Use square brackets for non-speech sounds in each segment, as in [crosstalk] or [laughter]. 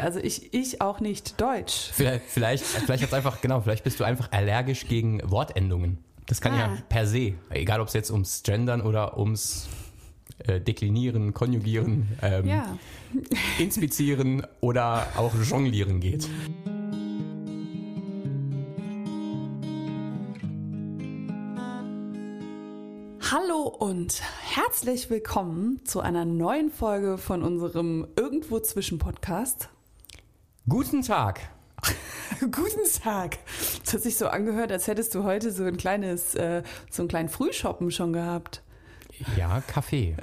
Also ich, ich auch nicht Deutsch. Vielleicht, vielleicht, vielleicht hat's einfach, genau, vielleicht bist du einfach allergisch gegen Wortendungen. Das kann Ah. ja per se, egal ob es jetzt ums Gendern oder ums äh, Deklinieren, Konjugieren, ähm, Ja. [laughs] Inspizieren oder auch Jonglieren geht. Hallo und herzlich willkommen zu einer neuen Folge von unserem Irgendwo zwischen Podcast. Guten Tag. [laughs] Guten Tag. Das hat sich so angehört, als hättest du heute so ein kleines, äh, so einen kleinen Frühschoppen schon gehabt. Ja, Kaffee.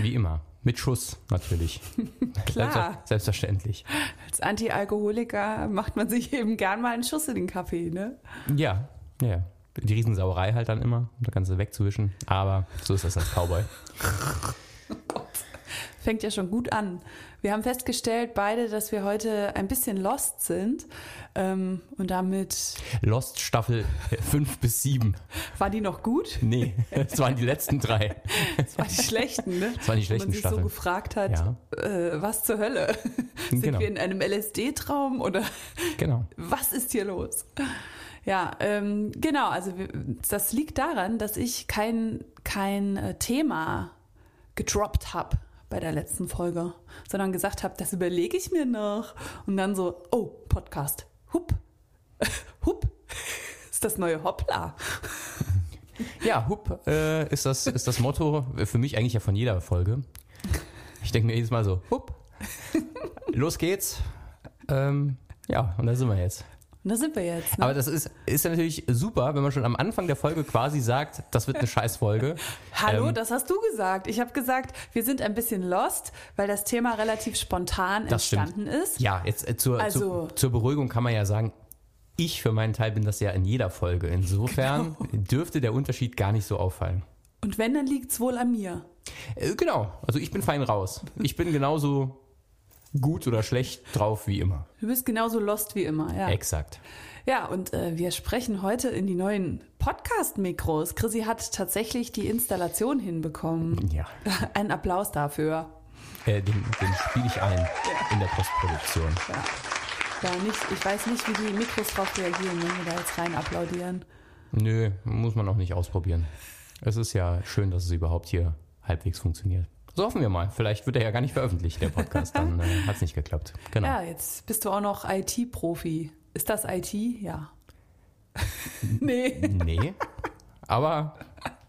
Wie immer. Mit Schuss natürlich. [laughs] Klar. Selbstver- Selbstverständlich. Als Anti-Alkoholiker macht man sich eben gern mal einen Schuss in den Kaffee, ne? Ja, ja. Die Riesensauerei halt dann immer, um das Ganze wegzuwischen. Aber so ist das als Cowboy. [laughs] Fängt ja schon gut an. Wir haben festgestellt beide, dass wir heute ein bisschen lost sind. Ähm, und damit Lost Staffel [laughs] 5 bis 7. war die noch gut. Nee, das waren die letzten drei. Das waren die schlechten, ne? Das waren die Wo man schlechten sich so Staffeln. gefragt hat, Ja. äh, was zur Hölle? Sind Genau. wir in einem LSD-Traum oder Genau. was ist hier los? Ja, ähm, genau, also das liegt daran, dass ich kein, kein äh, Thema gedroppt habe bei der letzten Folge, sondern gesagt habe, das überlege ich mir noch. Und dann so, oh, Podcast, hup, [laughs] hup, [laughs] ist das neue Hoppla. Ja, Hup äh, ist, das, ist das Motto für mich eigentlich ja von jeder Folge. Ich denke mir jedes Mal so, Hup, [laughs] los geht's. Ähm, ja, und da sind wir jetzt. Und da sind wir jetzt. Ne? Aber das ist, ist ja natürlich super, wenn man schon am Anfang der Folge quasi sagt, das wird eine Scheißfolge. [laughs] Hallo, Ähm, das hast du gesagt. Ich habe gesagt, wir sind ein bisschen lost, weil das Thema relativ spontan Das stimmt. entstanden ist. Ja, jetzt äh, zur, Also- zur, zur Beruhigung kann man ja sagen, ich für meinen Teil bin das ja in jeder Folge. Insofern [laughs] Genau. dürfte der Unterschied gar nicht so auffallen. Und wenn, dann liegt's wohl an mir. Äh, genau, also ich bin fein raus. Ich bin genauso gut oder schlecht drauf wie immer. Du bist genauso lost wie immer, ja. Exakt. Ja, und äh, wir sprechen heute in die neuen Podcast-Mikros. Chrissy hat tatsächlich die Installation hinbekommen. Ja, [laughs] Ein Applaus dafür. äh, den, den spiele ich ein in der Postproduktion. Ja. Ja, nicht, ich weiß nicht, wie die Mikros drauf reagieren, wenn wir da jetzt rein applaudieren. Nö, muss man auch nicht ausprobieren. Es ist ja schön, dass es überhaupt hier halbwegs funktioniert. So hoffen wir mal. Vielleicht wird er ja gar nicht veröffentlicht, der Podcast. Dann äh, hat es nicht geklappt. Genau. Ja, jetzt bist du auch noch IT-Profi. Ist das IT? Ja. [laughs] nee, Nee. Aber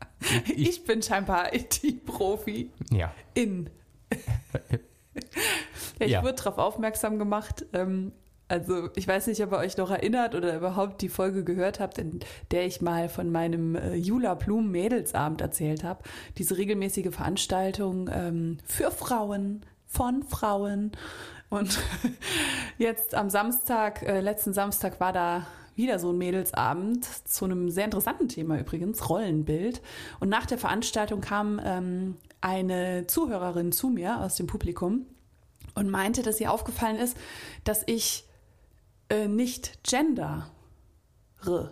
[laughs] ich, bin scheinbar IT-Profi. ja. In. [laughs] ja, ich Ja. wurde darauf aufmerksam gemacht. Ähm, also ich weiß nicht, ob ihr euch noch erinnert oder überhaupt die Folge gehört habt, in der ich mal von meinem äh, Jula Blum Mädelsabend erzählt habe. Diese regelmäßige Veranstaltung ähm, für Frauen, von Frauen. Und [laughs] jetzt am Samstag, äh, letzten Samstag war da wieder so ein Mädelsabend zu einem sehr interessanten Thema übrigens, Rollenbild. Und nach der Veranstaltung kam ähm, eine Zuhörerin zu mir aus dem Publikum und meinte, dass ihr aufgefallen ist, dass ich äh, nicht gendere. [laughs]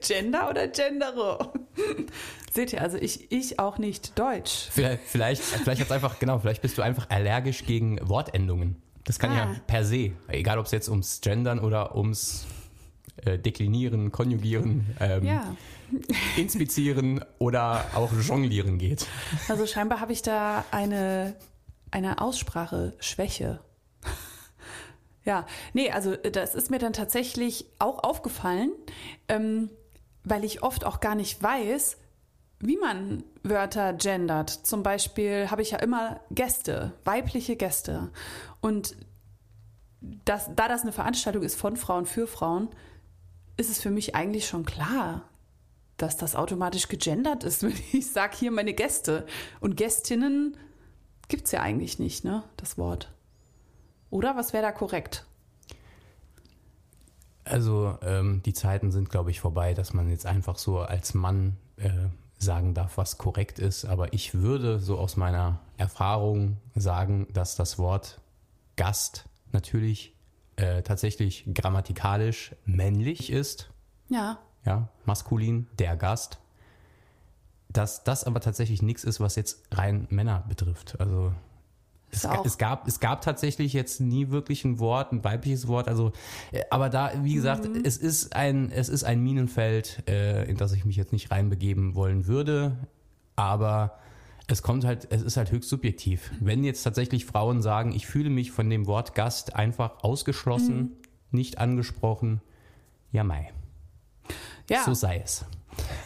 Gender oder gendere? [laughs] Seht ihr, also ich, ich auch nicht Deutsch. Vielleicht, vielleicht, vielleicht hat's einfach, genau, vielleicht bist du einfach allergisch gegen Wortendungen. Das kann Ah. ja per se, egal ob es jetzt ums Gendern oder ums äh, Deklinieren, Konjugieren, ähm, Ja, [laughs] Inspizieren oder auch Jonglieren geht. also scheinbar habe ich da eine, eine Ausspracheschwäche. Ja, nee, also das ist mir dann tatsächlich auch aufgefallen, ähm, weil ich oft auch gar nicht weiß, wie man Wörter gendert. Zum Beispiel habe ich ja immer Gäste, weibliche Gäste. Und das, da das eine Veranstaltung ist von Frauen für Frauen, ist es für mich eigentlich schon klar, dass das automatisch gegendert ist, [laughs] wenn ich sage, hier meine Gäste. Und Gästinnen gibt es ja eigentlich nicht, ne, das Wort. Oder was wäre da korrekt? Also ähm, die Zeiten sind, glaube ich, vorbei, dass man jetzt einfach so als Mann äh, sagen darf, was korrekt ist. Aber ich würde so aus meiner Erfahrung sagen, dass das Wort Gast natürlich äh, tatsächlich grammatikalisch männlich ist. Ja, ja, maskulin, der Gast. Dass das aber tatsächlich nichts ist, was jetzt rein Männer betrifft. Also Es, es, gab, es gab tatsächlich jetzt nie wirklich ein Wort, ein weibliches Wort. Also, äh, aber da, wie gesagt, mhm. es ist ein, es ist ein Minenfeld, äh, in das ich mich jetzt nicht reinbegeben wollen würde. Aber es kommt halt, es ist halt höchst subjektiv. Wenn jetzt tatsächlich Frauen sagen, ich fühle mich von dem Wort Gast einfach ausgeschlossen, mhm. nicht angesprochen, ja, Mai. Ja. So sei es.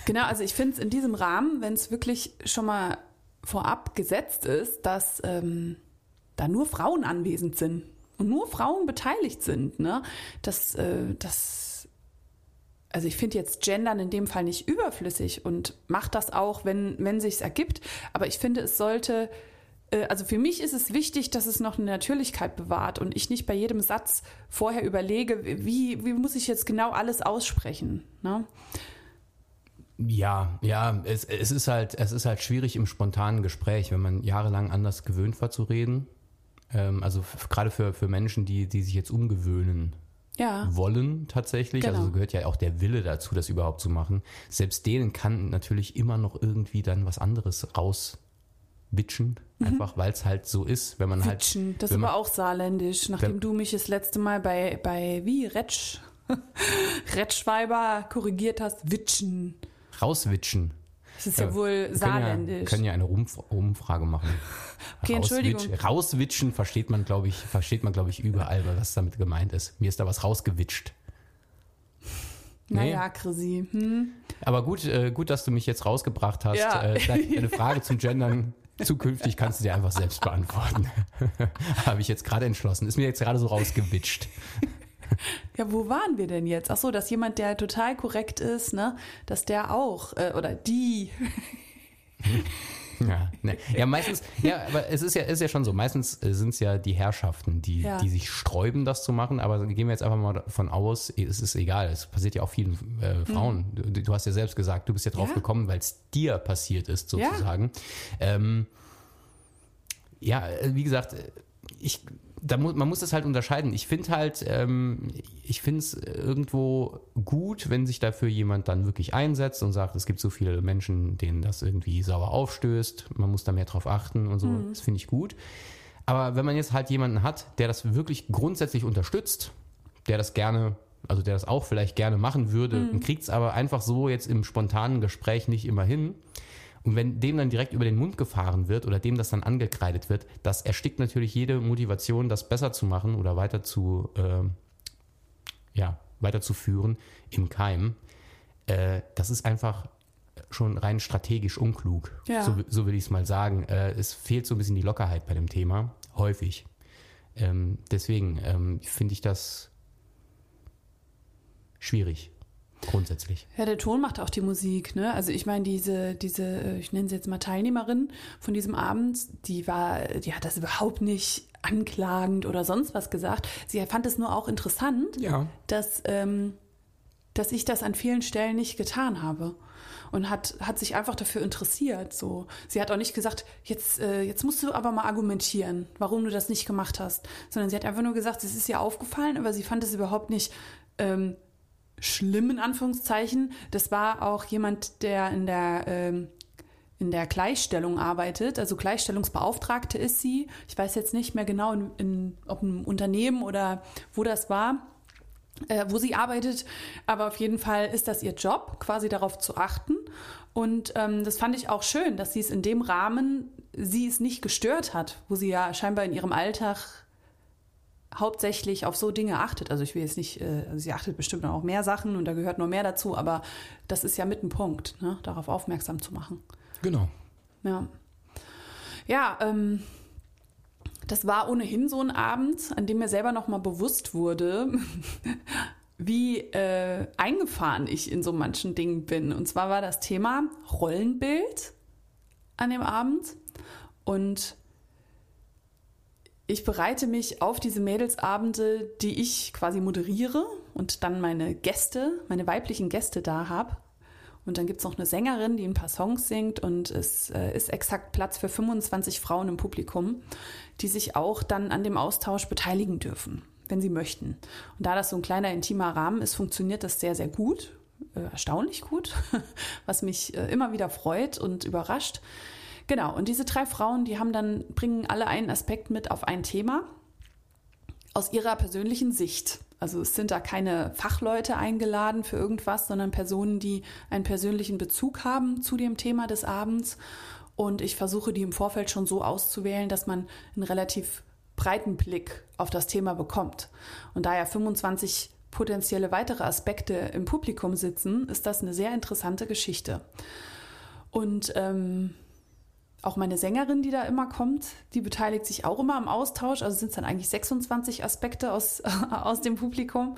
Genau, also ich finde es in diesem Rahmen, wenn es wirklich schon mal vorab gesetzt ist, dass ähm, da nur Frauen anwesend sind und nur Frauen beteiligt sind, ne? Das, äh, das, also ich finde jetzt Gendern in dem Fall nicht überflüssig und macht das auch, wenn, wenn sich's ergibt. Aber ich finde, es sollte, äh, also für mich ist es wichtig, dass es noch eine Natürlichkeit bewahrt und ich nicht bei jedem Satz vorher überlege, wie, wie muss ich jetzt genau alles aussprechen, ne? Ja, ja, es, es, ist halt, es ist halt schwierig im spontanen Gespräch, wenn man jahrelang anders gewöhnt war zu reden. Ähm, also gerade für, für Menschen, die, die sich jetzt umgewöhnen ja. wollen tatsächlich. Also genau. Also gehört ja auch der Wille dazu, das überhaupt zu machen. Selbst denen kann natürlich immer noch irgendwie dann was anderes rauswitschen. Mhm. Einfach weil es halt so ist, wenn man halt Witschen, halt. Das ist aber auch saarländisch, nachdem du mich das letzte Mal bei, bei wie, Retsch, [laughs] Retschweiber korrigiert hast, Witschen. Rauswitschen. Das ist ja, ja wohl saarländisch. Wir können ja, eine Umf Umfrage machen. Okay, Entschuldigung. Rauswitschen versteht man, glaube ich, versteht man, glaube ich, überall, was damit gemeint ist. Mir ist da was rausgewitscht. Naja, nee. Chrissy. Hm. Aber gut, äh, gut, dass du mich jetzt rausgebracht hast. Ja. Äh, deine [laughs] Frage zum Gendern zukünftig kannst du dir einfach selbst beantworten. [laughs] Habe ich jetzt gerade entschlossen. Ist mir jetzt gerade so rausgewitscht. [laughs] Ja, wo waren wir denn jetzt? Ach so, dass jemand, der total korrekt ist, ne, dass der auch äh, oder die. [laughs] Ja, ne. ja, meistens, ja, aber es ist ja, ist ja schon so. Meistens äh, sind es ja die Herrschaften, die, ja. die sich sträuben, das zu machen. Aber gehen wir jetzt einfach mal davon aus, es ist egal. Es passiert ja auch vielen äh, Frauen. Hm. Du, du, hast ja selbst gesagt, du bist ja drauf ja. gekommen, weil es dir passiert ist, sozusagen. Ja, ähm, ja äh, wie gesagt, äh, ich da mu man muss das halt unterscheiden. Ich finde halt, ähm, ich finde es irgendwo gut, wenn sich dafür jemand dann wirklich einsetzt und sagt, es gibt so viele Menschen, denen das irgendwie sauer aufstößt, man muss da mehr drauf achten und so. Mhm. Das finde ich gut. Aber wenn man jetzt halt jemanden hat, der das wirklich grundsätzlich unterstützt, der das gerne, also der das auch vielleicht gerne machen würde, mhm. kriegt es aber einfach so jetzt im spontanen Gespräch nicht immer hin, und wenn dem dann direkt über den Mund gefahren wird oder dem das dann angekreidet wird, das erstickt natürlich jede Motivation, das besser zu machen oder weiter zu, äh, ja, weiterzuführen im Keim. Äh, das ist einfach schon rein strategisch unklug. Ja. So, so will ich es mal sagen. Äh, es fehlt so ein bisschen die Lockerheit bei dem Thema, häufig. Ähm, deswegen ähm, finde ich das schwierig grundsätzlich. Ja, der Ton macht auch die Musik, ne? Also ich meine, diese, diese, äh, ich nenne sie jetzt mal Teilnehmerin von diesem Abend, die war, die hat das überhaupt nicht anklagend oder sonst was gesagt. Sie fand es nur auch interessant, ja. dass, ähm, dass ich das an vielen Stellen nicht getan habe. Und hat, hat sich einfach dafür interessiert. So. Sie hat auch nicht gesagt, jetzt, äh, jetzt musst du aber mal argumentieren, warum du das nicht gemacht hast. Sondern sie hat einfach nur gesagt, es ist ihr aufgefallen, aber sie fand es überhaupt nicht ähm, schlimm in Anführungszeichen. Das war auch jemand, der in der ähm, in der Gleichstellung arbeitet, also Gleichstellungsbeauftragte ist sie. Ich weiß jetzt nicht mehr genau, in, in, ob ein Unternehmen oder wo das war, äh, wo sie arbeitet, aber auf jeden Fall ist das ihr Job, quasi darauf zu achten. Und ähm, das fand ich auch schön, dass sie es in dem Rahmen, sie es nicht gestört hat, wo sie ja scheinbar in ihrem Alltag hauptsächlich auf so Dinge achtet. Also ich will jetzt nicht, äh, also sie achtet bestimmt auch mehr Sachen und da gehört noch mehr dazu, aber das ist ja mit ein Punkt, ne? darauf aufmerksam zu machen. Genau. Ja. Ja, ähm, das war ohnehin so ein Abend, an dem mir selber noch mal bewusst wurde, [laughs] wie äh, eingefahren ich in so manchen Dingen bin. Und zwar war das Thema Rollenbild an dem Abend und ich bereite mich auf diese Mädelsabende, die ich quasi moderiere und dann meine Gäste, meine weiblichen Gäste da habe. Und dann gibt es noch eine Sängerin, die ein paar Songs singt und es äh, ist exakt Platz für 25 Frauen im Publikum, die sich auch dann an dem Austausch beteiligen dürfen, wenn sie möchten. Und da das so ein kleiner intimer Rahmen ist, funktioniert das sehr, sehr gut, äh, erstaunlich gut, [laughs] was mich äh, immer wieder freut und überrascht. Genau, und diese drei Frauen, die haben dann, bringen alle einen Aspekt mit auf ein Thema aus ihrer persönlichen Sicht. Also es sind da keine Fachleute eingeladen für irgendwas, sondern Personen, die einen persönlichen Bezug haben zu dem Thema des Abends. Und ich versuche die im Vorfeld schon so auszuwählen, dass man einen relativ breiten Blick auf das Thema bekommt. Und da ja 25 potenzielle weitere Aspekte im Publikum sitzen, ist das eine sehr interessante Geschichte. Und ähm, auch meine Sängerin, die da immer kommt, die beteiligt sich auch immer am Austausch. Also sind es dann eigentlich 26 Aspekte aus, [laughs] aus dem Publikum.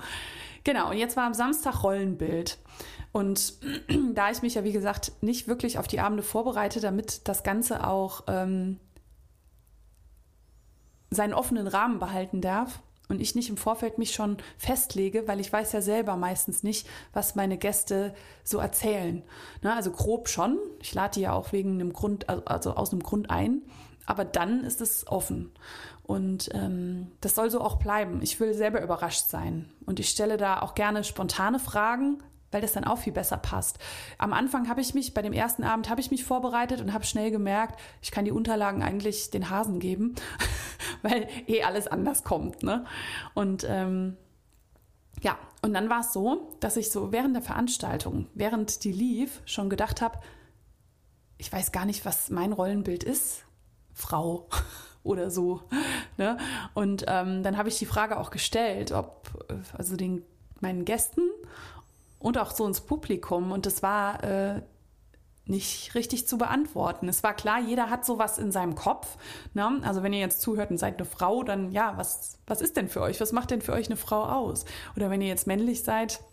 Genau, und jetzt war am Samstag Rollenbild. Und [clears throat] da ich mich ja, wie gesagt, nicht wirklich auf die Abende vorbereite, damit das Ganze auch ähm, seinen offenen Rahmen behalten darf, und ich nicht im Vorfeld mich schon festlege, weil ich weiß ja selber meistens nicht, was meine Gäste so erzählen. Ne, also grob schon. Ich lade die ja auch wegen einem Grund, also aus einem Grund ein. Aber dann ist es offen. Und ähm, das soll so auch bleiben. Ich will selber überrascht sein. Und ich stelle da auch gerne spontane Fragen, weil das dann auch viel besser passt. Am Anfang habe ich mich, bei dem ersten Abend habe ich mich vorbereitet und habe schnell gemerkt, ich kann die Unterlagen eigentlich den Hasen geben, [laughs] weil eh alles anders kommt. Ne? Und ähm, ja, und dann war es so, dass ich so während der Veranstaltung, während die lief, schon gedacht habe, ich weiß gar nicht, was mein Rollenbild ist. Frau [laughs] oder so. [laughs] Ne? Und ähm, dann habe ich die Frage auch gestellt, ob also den meinen Gästen und auch so ins Publikum. Und das war äh, nicht richtig zu beantworten. Es war klar, jeder hat sowas in seinem Kopf. Ne? Also wenn ihr jetzt zuhört und seid eine Frau, dann ja, was, was ist denn für euch? Was macht denn für euch eine Frau aus? Oder wenn ihr jetzt männlich seid,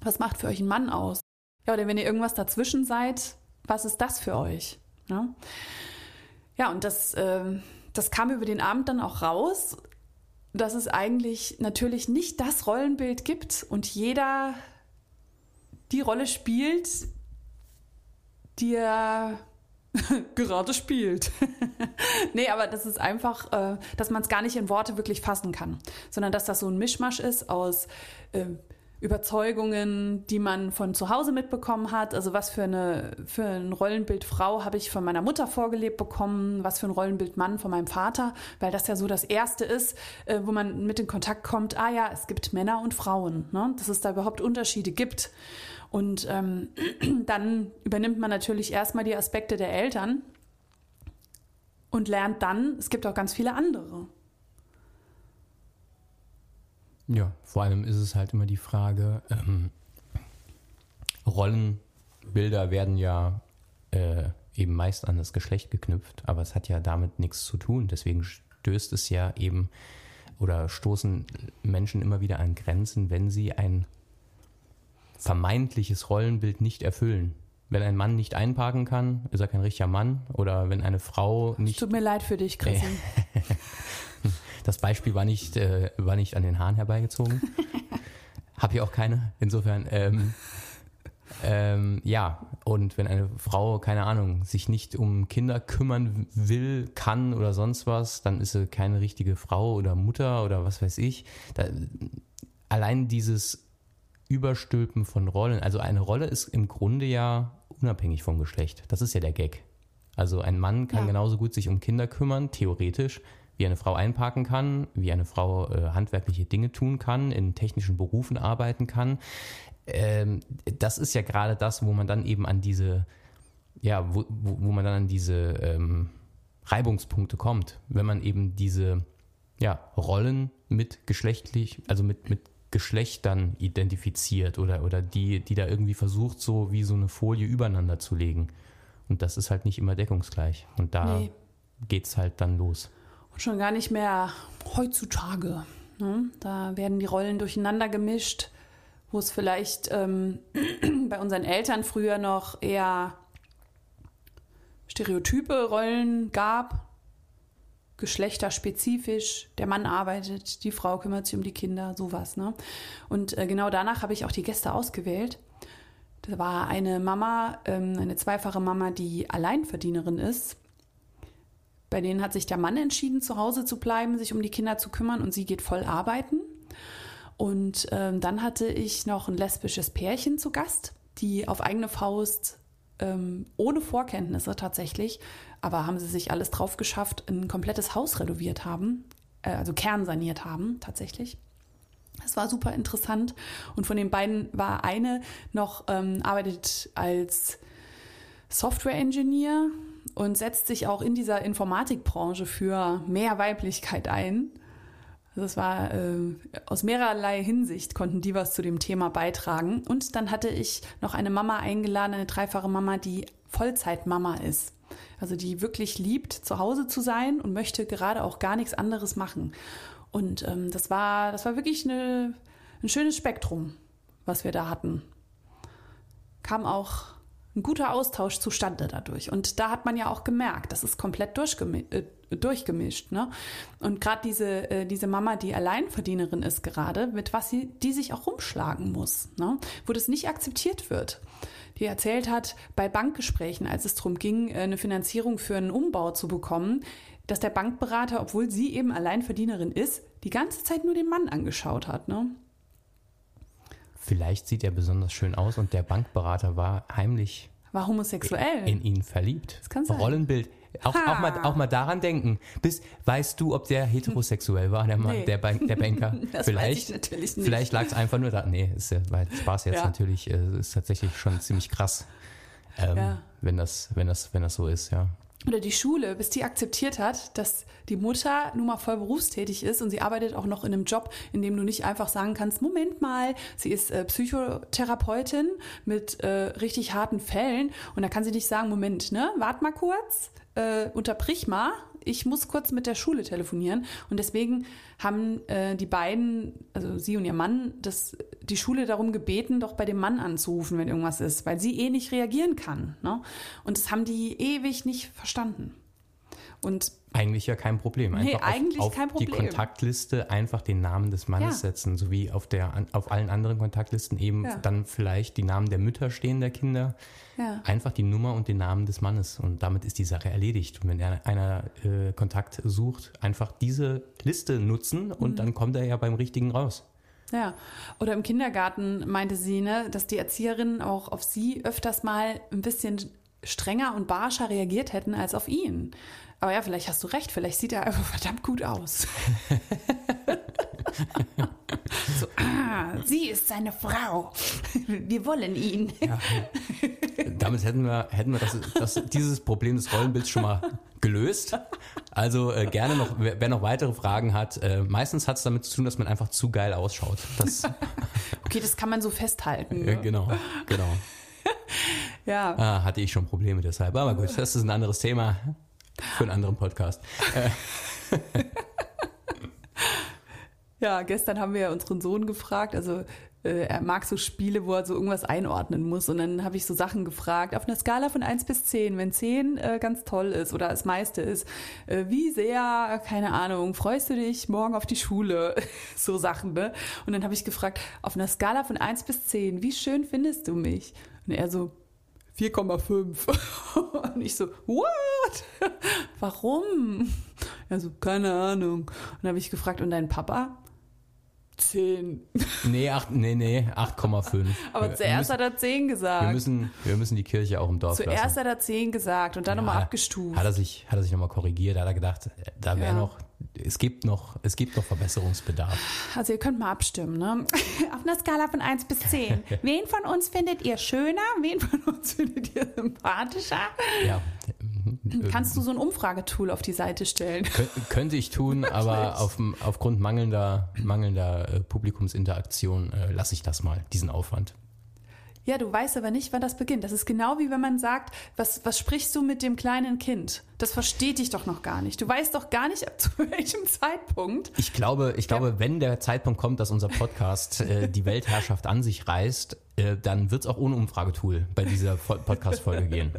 was macht für euch ein Mann aus? Ja, oder wenn ihr irgendwas dazwischen seid, was ist das für euch? Ne? Ja, und das, äh, das kam über den Abend dann auch raus, dass es eigentlich natürlich nicht das Rollenbild gibt und jeder die Rolle spielt, die er [laughs] gerade spielt. [laughs] nee, aber das ist einfach, äh, dass man es gar nicht in Worte wirklich fassen kann, sondern dass das so ein Mischmasch ist aus äh, Überzeugungen, die man von zu Hause mitbekommen hat. Also was für, eine, für ein Rollenbild Frau habe ich von meiner Mutter vorgelebt bekommen, was für ein Rollenbild Mann von meinem Vater, weil das ja so das Erste ist, äh, wo man mit in Kontakt kommt, ah ja, es gibt Männer und Frauen, ne? dass es da überhaupt Unterschiede gibt. Und ähm, [clears throat] dann übernimmt man natürlich erstmal die Aspekte der Eltern und lernt dann, es gibt auch ganz viele andere. Ja, vor allem ist es halt immer die Frage, ähm, Rollenbilder werden ja äh, eben meist an das Geschlecht geknüpft, aber es hat ja damit nichts zu tun. Deswegen stößt es ja eben oder stoßen Menschen immer wieder an Grenzen, wenn sie ein vermeintliches Rollenbild nicht erfüllen. Wenn ein Mann nicht einparken kann, ist er kein richtiger Mann. Oder wenn eine Frau nicht. Tut mir leid für dich, Christian. [laughs] das Beispiel war nicht, äh, war nicht an den Haaren herbeigezogen. [laughs] Hab hier auch keine. Insofern, ähm, ähm, ja, und wenn eine Frau, keine Ahnung, sich nicht um Kinder kümmern will, kann oder sonst was, dann ist sie keine richtige Frau oder Mutter oder was weiß ich. Da, allein dieses Überstülpen von Rollen. Also eine Rolle ist im Grunde ja unabhängig vom Geschlecht. Das ist ja der Gag. Also ein Mann kann ja. genauso gut sich um Kinder kümmern, theoretisch, wie eine Frau einparken kann, wie eine Frau äh, handwerkliche Dinge tun kann, in technischen Berufen arbeiten kann. Ähm, das ist ja gerade das, wo man dann eben an diese, ja, wo, wo, man dann an diese ähm, Reibungspunkte kommt, wenn man eben diese ja, Rollen mit geschlechtlich, also mit, mit Geschlechtern identifiziert oder, oder die, die da irgendwie versucht, so wie so eine Folie übereinander zu legen. Und das ist halt nicht immer deckungsgleich. Und da nee. es halt dann los. Schon gar nicht mehr heutzutage. Ne? Da werden die Rollen durcheinander gemischt, wo es vielleicht ähm, [clears throat] bei unseren Eltern früher noch eher stereotype Rollen gab, geschlechterspezifisch. Der Mann arbeitet, die Frau kümmert sich um die Kinder, sowas. Ne? Und äh, genau danach habe ich auch die Gäste ausgewählt. Da war eine Mama, ähm, eine zweifache Mama, die Alleinverdienerin ist. Bei denen hat sich der Mann entschieden, zu Hause zu bleiben, sich um die Kinder zu kümmern und sie geht voll arbeiten. Und ähm, dann hatte ich noch ein lesbisches Pärchen zu Gast, die auf eigene Faust ähm, ohne Vorkenntnisse tatsächlich, aber haben sie sich alles drauf geschafft, ein komplettes Haus renoviert haben, äh, also kernsaniert haben tatsächlich. Es war super interessant und von den beiden war eine noch ähm, arbeitet als Software Engineer und setzt sich auch in dieser Informatikbranche für mehr Weiblichkeit ein. Also es war äh, aus mehrerlei Hinsicht konnten die was zu dem Thema beitragen. Und dann hatte ich noch eine Mama eingeladen, eine dreifache Mama, die Vollzeitmama ist. Also die wirklich liebt, zu Hause zu sein und möchte gerade auch gar nichts anderes machen. Und ähm, das war, das war wirklich eine, ein schönes Spektrum, was wir da hatten. Kam auch ein guter Austausch zustande dadurch. Und da hat man ja auch gemerkt, das ist komplett durchgemi äh, durchgemischt. Ne? Und gerade diese, äh, diese Mama, die Alleinverdienerin ist gerade, mit was sie, die sich auch rumschlagen muss, ne? wo das nicht akzeptiert wird. Die erzählt hat, bei Bankgesprächen, als es darum ging, äh, eine Finanzierung für einen Umbau zu bekommen, dass der Bankberater, obwohl sie eben Alleinverdienerin ist, die ganze Zeit nur den Mann angeschaut hat. Ne? Vielleicht sieht er besonders schön aus und der Bankberater war heimlich war homosexuell. in ihn verliebt. Das kann sein. Rollenbild. Auch, auch, mal, auch mal daran denken. Bis, weißt du, ob der heterosexuell war, der Mann, Nee. der, Bank, der Banker? [laughs] Das vielleicht weiß ich natürlich nicht. vielleicht lag es einfach nur da. Nee, ist ja, weil Spaß jetzt Ja. natürlich, äh, ist tatsächlich schon ziemlich krass. Ähm, Ja. wenn, das, wenn, das, wenn das so ist, ja. Oder die Schule, bis die akzeptiert hat, dass die Mutter nun mal voll berufstätig ist und sie arbeitet auch noch in einem Job, in dem du nicht einfach sagen kannst, Moment mal, sie ist äh, Psychotherapeutin mit äh, richtig harten Fällen. Und da kann sie nicht sagen, Moment, ne, wart mal kurz, äh, unterbrich mal, ich muss kurz mit der Schule telefonieren und deswegen haben äh, die beiden, also sie und ihr Mann, das, die Schule darum gebeten, doch bei dem Mann anzurufen, wenn irgendwas ist, weil sie eh nicht reagieren kann. Ne? Und das haben die ewig nicht verstanden. Und Eigentlich ja kein Problem. Nee, Einfach eigentlich auf, auf kein die Problem. Kontaktliste einfach den Namen des Mannes Ja. setzen, so wie auf, der, auf allen anderen Kontaktlisten eben Ja. dann vielleicht die Namen der Mütter stehen, der Kinder. ja, Einfach die Nummer und den Namen des Mannes und damit ist die Sache erledigt. Und wenn er einer äh, Kontakt sucht, einfach diese Liste nutzen und Mhm. dann kommt er ja beim Richtigen raus. ja. Oder im Kindergarten meinte sie, ne, dass die Erzieherinnen auch auf sie öfters mal ein bisschen strenger und barscher reagiert hätten als auf ihn. Aber ja, vielleicht hast du recht, vielleicht sieht er einfach [laughs] verdammt gut aus. [laughs] so, ah, sie ist seine Frau. [laughs] Wir wollen ihn. Damit hätten wir, hätten wir das, das, dieses Problem des Rollenbilds schon mal gelöst. Also äh, gerne noch, wer, wer noch weitere Fragen hat, äh, meistens hat es damit zu tun, dass man einfach zu geil ausschaut. Das, Okay, das kann man so festhalten. äh, Ne? genau, genau. Ja. Ah, hatte ich schon Probleme deshalb. Aber gut, das ist ein anderes Thema für einen anderen Podcast. [laughs] Ja, gestern haben wir ja unseren Sohn gefragt, also äh, er mag so Spiele, wo er so irgendwas einordnen muss. Und dann habe ich so Sachen gefragt, auf einer Skala von 1 bis 10, wenn 10 äh, ganz toll ist oder das meiste ist, äh, wie sehr, keine Ahnung, freust du dich morgen auf die Schule? [laughs] so Sachen, ne? Und dann habe ich gefragt, auf einer Skala von 1 bis 10, wie schön findest du mich? Und er so, 4,5. [laughs] Und ich so, what? [laughs] Warum? Er so, keine Ahnung. Und dann habe ich gefragt, und dein Papa? 10. [laughs] Nee, acht, nee, nee, 8,5. Aber Wir- zuerst wir hat er 10 müssen, gesagt. wir müssen, wir müssen die Kirche auch im Dorf zuerst lassen. hat er 10 gesagt und dann nochmal Ja, abgestuft. Hat er sich, hat er sich nochmal korrigiert, da hat er gedacht, äh, da wäre Ja. noch, es gibt noch, es gibt noch Verbesserungsbedarf. Also ihr könnt mal abstimmen, ne? [laughs] Auf einer Skala von 1 bis 10. [laughs] Wen von uns findet ihr schöner? Wen von uns [laughs] findet ihr sympathischer? Ja. Kannst du so ein Umfragetool auf die Seite stellen? Kön könnte ich tun, aber auf, aufgrund mangelnder, mangelnder äh, Publikumsinteraktion äh, lasse ich das mal, diesen Aufwand. Ja, du weißt aber nicht, wann das beginnt. Das ist genau wie wenn man sagt, was, was sprichst du mit dem kleinen Kind? Das versteht dich doch noch gar nicht. Du weißt doch gar nicht, [laughs] ab zu welchem Zeitpunkt. Ich glaube, ich glaube, wenn der Zeitpunkt kommt, dass unser Podcast äh, die Weltherrschaft an sich reißt, äh, dann wird es auch ohne Umfragetool bei dieser Fo- Podcast-Folge gehen.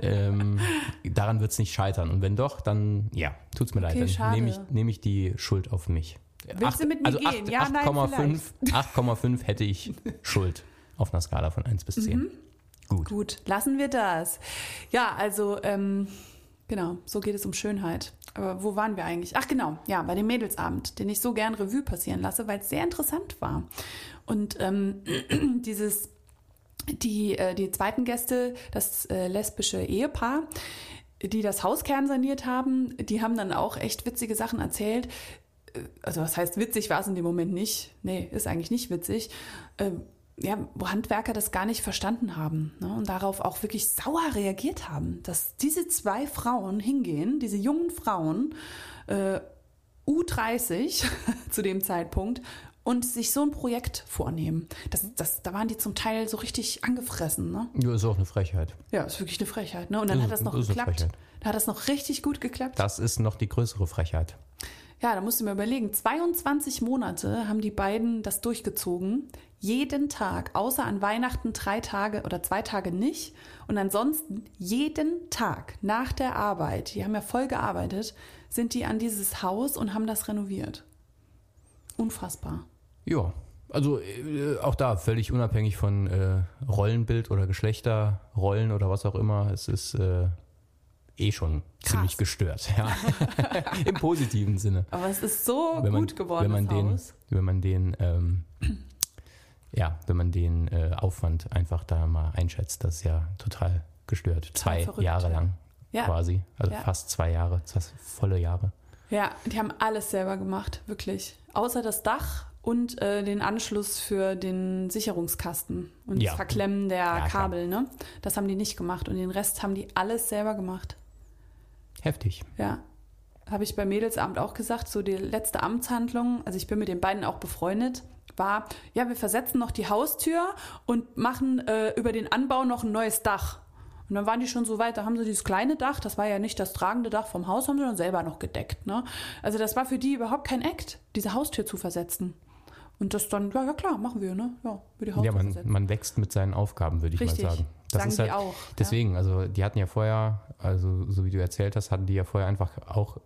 Ähm, daran wird es nicht scheitern. Und wenn doch, dann ja, tut's mir Okay, leid. Dann nehme ich, nehme ich die Schuld auf mich. Willst du mit mir also gehen? Ja, nein, 8,5 8,5 hätte ich Schuld auf einer Skala von 1 bis 10. Mhm. Gut. Gut, lassen wir das. Ja, also, ähm, genau, so geht es um Schönheit. Aber wo waren wir eigentlich? Ach genau, ja, bei dem Mädelsabend, den ich so gern Revue passieren lasse, weil es sehr interessant war. Und ähm, [clears throat] dieses die, äh, die zweiten Gäste, das äh, lesbische Ehepaar, die das Haus kernsaniert haben, die haben dann auch echt witzige Sachen erzählt. Äh, Also was heißt witzig war es in dem Moment nicht. Nee, ist eigentlich nicht witzig. Ja, wo Handwerker das gar nicht verstanden haben ne, und darauf auch wirklich sauer reagiert haben, dass diese zwei Frauen hingehen, diese jungen Frauen, äh, U30 [laughs] zu dem Zeitpunkt, und sich so ein Projekt vornehmen. Das, das, da waren die zum Teil so richtig angefressen. Ne? Ja, ist auch eine Frechheit. Ja, ist wirklich eine Frechheit. Ne? Und dann Ist- hat das noch geklappt. Da hat das noch richtig gut geklappt. Das ist noch die größere Frechheit. Ja, da musst du mir überlegen. 22 Monate haben die beiden das durchgezogen. Jeden Tag, außer an Weihnachten drei Tage oder zwei Tage nicht. Und ansonsten jeden Tag nach der Arbeit, die haben ja voll gearbeitet, sind die an dieses Haus und haben das renoviert. Unfassbar. Ja, also äh, auch da völlig unabhängig von äh, Rollenbild oder Geschlechterrollen oder was auch immer. Es ist äh, eh schon Krass. ziemlich gestört. Ja. [laughs] Im positiven Sinne. Aber es ist so man, gut geworden, wenn man den, Haus. wenn man den, ähm, ja, wenn man den äh, Aufwand einfach da mal einschätzt, das ist ja total gestört. Zwei verrückt, Jahre ja. lang Ja. quasi, also Ja. fast zwei Jahre, fast volle Jahre. Ja, die haben alles selber gemacht, wirklich. Außer das Dach und äh, den Anschluss für den Sicherungskasten und Ja. das Verklemmen der klar. Kabel, ne? Das haben die nicht gemacht und den Rest haben die alles selber gemacht. Heftig. Ja. Habe ich beim Mädelsabend auch gesagt, so die letzte Amtshandlung, also ich bin mit den beiden auch befreundet, war, ja, wir versetzen noch die Haustür und machen äh, über den Anbau noch ein neues Dach. Und dann waren die schon so weit, da haben sie dieses kleine Dach, das war ja nicht das tragende Dach vom Haus, haben sie dann selber noch gedeckt. Ne? Also das war für die überhaupt kein Act, diese Haustür zu versetzen. Und das dann, ja, ja klar, machen wir, ne? Ja, wir die Haustür Ja, man, versetzen. man wächst mit seinen Aufgaben, würde ich Richtig. mal sagen. Das Sagen ist die halt, auch, ja. Deswegen, also die hatten ja vorher, also so wie du erzählt hast, hatten die ja vorher einfach auch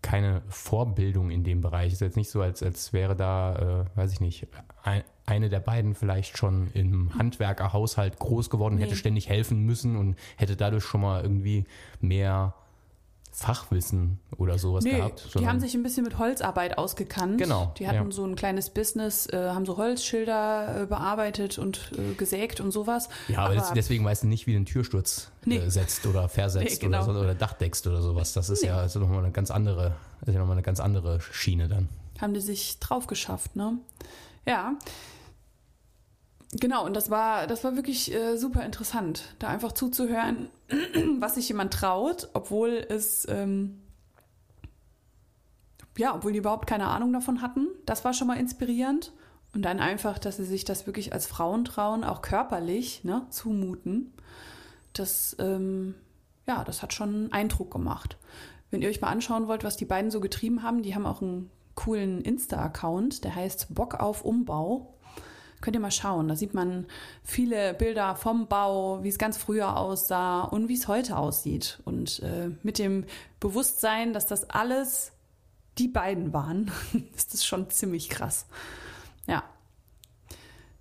keine Vorbildung in dem Bereich. Ist jetzt nicht so, als, als wäre da, äh, weiß ich nicht, ein, eine der beiden vielleicht schon im Handwerkerhaushalt groß geworden, Nee. hätte ständig helfen müssen und hätte dadurch schon mal irgendwie mehr Fachwissen oder sowas Nee, gehabt. die haben sich ein bisschen mit Holzarbeit ausgekannt. Genau, Die hatten ja. so ein kleines Business, äh, haben so Holzschilder äh, bearbeitet und äh, gesägt und sowas. Ja, aber, das, deswegen weißt du nicht, wie du einen Türsturz Nee. äh, setzt oder [laughs] versetzt Nee, genau. oder, so, oder Dachdeckst oder sowas. Das ist Nee. ja also nochmal eine ganz andere, ist ja noch mal eine ganz andere Schiene dann. haben die sich drauf geschafft, ne? Ja. Genau, und das war, das war wirklich äh, super interessant, da einfach zuzuhören, [clears throat] was sich jemand traut, obwohl es, ähm, ja, obwohl die überhaupt keine Ahnung davon hatten. Das war schon mal inspirierend. Und dann einfach, dass sie sich das wirklich als Frauen trauen, auch körperlich, ne, zumuten. Das, ähm, ja, das hat schon einen Eindruck gemacht. Wenn ihr euch mal anschauen wollt, was die beiden so getrieben haben, die haben auch einen coolen Insta-Account, der heißt Bock auf Umbau. Könnt ihr mal schauen. Da sieht man viele Bilder vom Bau, wie es ganz früher aussah und wie es heute aussieht. Und äh, mit dem Bewusstsein, dass das alles die beiden waren, [laughs] ist das schon ziemlich krass. Ja.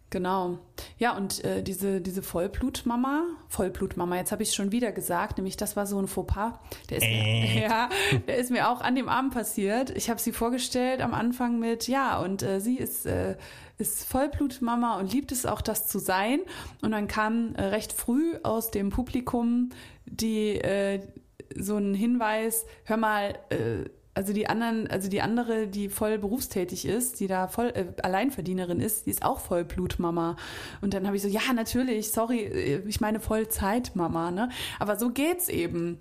Genau. Ja, und äh, diese, diese Vollblutmama, Vollblutmama, jetzt habe ich es schon wieder gesagt, nämlich das war so ein Fauxpas. Der ist, mir, [laughs] ja, der ist mir auch an dem Abend passiert. Ich habe sie vorgestellt am Anfang mit, ja, und äh, sie ist, äh, ist Vollblutmama und liebt es auch, das zu sein. Und dann kam äh, recht früh aus dem Publikum die äh, so ein Hinweis, hör mal, äh, also die anderen, also die andere, die voll berufstätig ist, die da voll äh, Alleinverdienerin ist, die ist auch voll Blutmama. Und dann habe ich so, ja, natürlich, sorry, äh, ich meine Vollzeitmama, ne? Aber so geht's eben.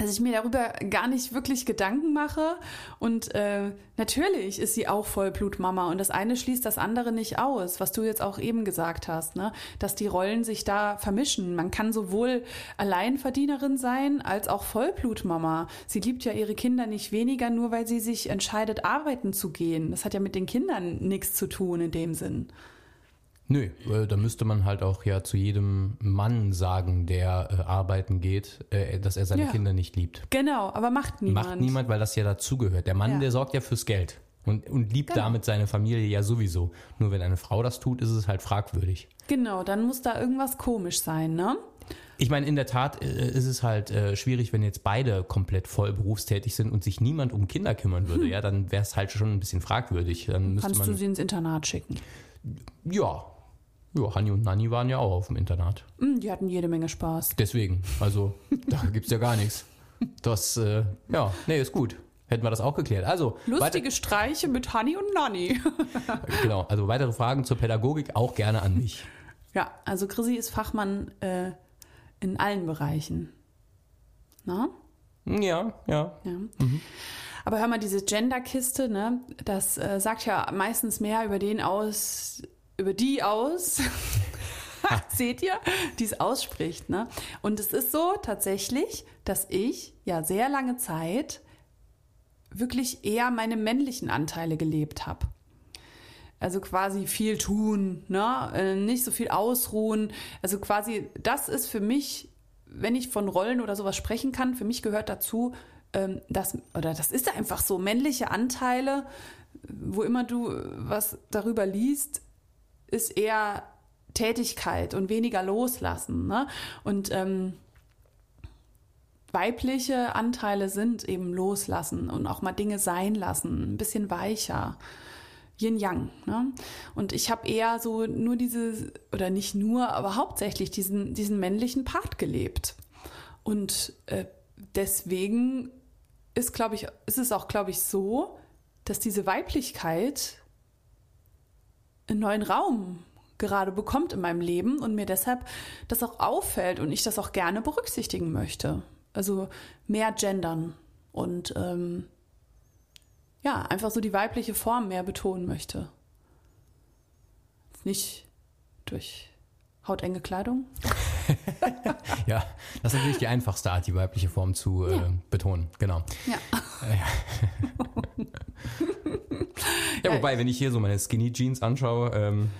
Dass ich mir darüber gar nicht wirklich Gedanken mache. Und äh, natürlich ist sie auch Vollblutmama. Und das eine schließt das andere nicht aus, was du jetzt auch eben gesagt hast, ne? dass die Rollen sich da vermischen. Man kann sowohl Alleinverdienerin sein als auch Vollblutmama. Sie liebt ja ihre Kinder nicht weniger, nur weil sie sich entscheidet, arbeiten zu gehen. Das hat ja mit den Kindern nichts zu tun in dem Sinn. Nö, äh, da müsste man halt auch ja zu jedem Mann sagen, der äh, arbeiten geht, äh, dass er seine Ja. Kinder nicht liebt. Genau, aber macht niemand. Macht niemand, weil das ja dazugehört. Der Mann, Ja. der sorgt ja fürs Geld und, und liebt Genau. damit seine Familie ja sowieso. Nur wenn eine Frau das tut, ist es halt fragwürdig. Genau, dann muss da irgendwas komisch sein, ne? Ich meine, in der Tat äh, ist es halt äh, schwierig, wenn jetzt beide komplett voll berufstätig sind und sich niemand um Kinder kümmern würde. Ja, dann wäre es halt schon ein bisschen fragwürdig. Dann Hm. Kannst man, du sie ins Internat schicken. ja, Ja, Hanni und Nanni waren ja auch auf dem Internat. Mm, Die hatten jede Menge Spaß. Deswegen, also da [laughs] gibt's ja gar nichts. Das, äh, ja, nee, ist gut. Hätten wir das auch geklärt. Also, Lustige Streiche mit Hanni und Nanni. [laughs] genau, also weitere Fragen zur Pädagogik auch gerne an mich. Ja, also Chrissy ist Fachmann äh, in allen Bereichen. Na? Ja, ja. Ja. Aber hör mal, diese Gender-Kiste, ne, das äh, sagt ja meistens mehr über den aus, über die aus. [laughs] Seht ihr, die es ausspricht, ne? Und es ist so tatsächlich, dass ich ja sehr lange Zeit wirklich eher meine männlichen Anteile gelebt habe. Also quasi viel tun, ne? Äh, nicht so viel ausruhen. Also quasi, das ist für mich, wenn ich von Rollen oder sowas sprechen kann, für mich gehört dazu, ähm, das, oder das ist einfach so, männliche Anteile, wo immer du was darüber liest, ist eher Tätigkeit und weniger loslassen. Ne? Und ähm, weibliche Anteile sind eben loslassen und auch mal Dinge sein lassen, ein bisschen weicher. Yin-Yang. Ne? Und ich habe eher so nur diese, oder nicht nur, aber hauptsächlich diesen, diesen männlichen Part gelebt. Und äh, deswegen ist, glaube ich, ist es auch, glaube ich, so, dass diese Weiblichkeit einen neuen Raum gerade bekommt in meinem Leben und mir deshalb das auch auffällt und ich das auch gerne berücksichtigen möchte. Also mehr gendern und ähm, ja, einfach so die weibliche Form mehr betonen möchte. Nicht durch hautenge Kleidung. [laughs] Ja, das ist natürlich die einfachste Art, die weibliche Form zu äh, Ja. betonen. Genau. Ja. Ja, [laughs] wobei, wenn ich hier so meine Skinny Jeans anschaue, ähm,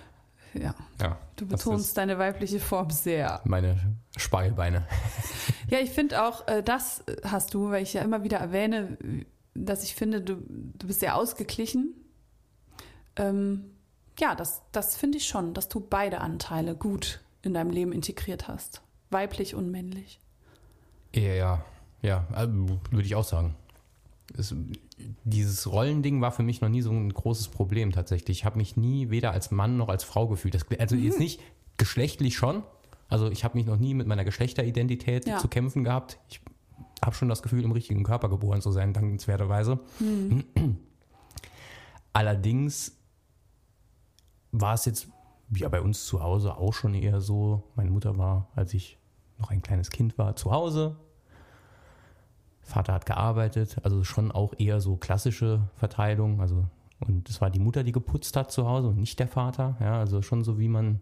Ja. ja, Du betonst deine weibliche Form sehr. meine Spargelbeine. [laughs] Ja, ich finde auch, äh, das hast du, weil ich ja immer wieder erwähne, dass ich finde, du, du bist sehr ausgeglichen. Ähm, ja, das, das finde ich schon, dass du beide Anteile gut in deinem Leben integriert hast. Weiblich und männlich. Ja, ja, ja, äh, würde ich auch sagen. Es, dieses Rollending war für mich noch nie so ein großes Problem tatsächlich. Ich habe mich nie weder als Mann noch als Frau gefühlt. Das, also jetzt nicht geschlechtlich schon. Also ich habe mich noch nie mit meiner Geschlechteridentität Ja. zu kämpfen gehabt. Ich habe schon das Gefühl, im richtigen Körper geboren zu sein, dankenswerterweise. Allerdings war es jetzt ja bei uns zu Hause auch schon eher so. Meine Mutter war, als ich noch ein kleines Kind war, zu Hause. Vater hat gearbeitet, also schon auch eher so klassische Verteilung. Also und es war die Mutter, die geputzt hat zu Hause und nicht der Vater. Ja, also schon so wie man,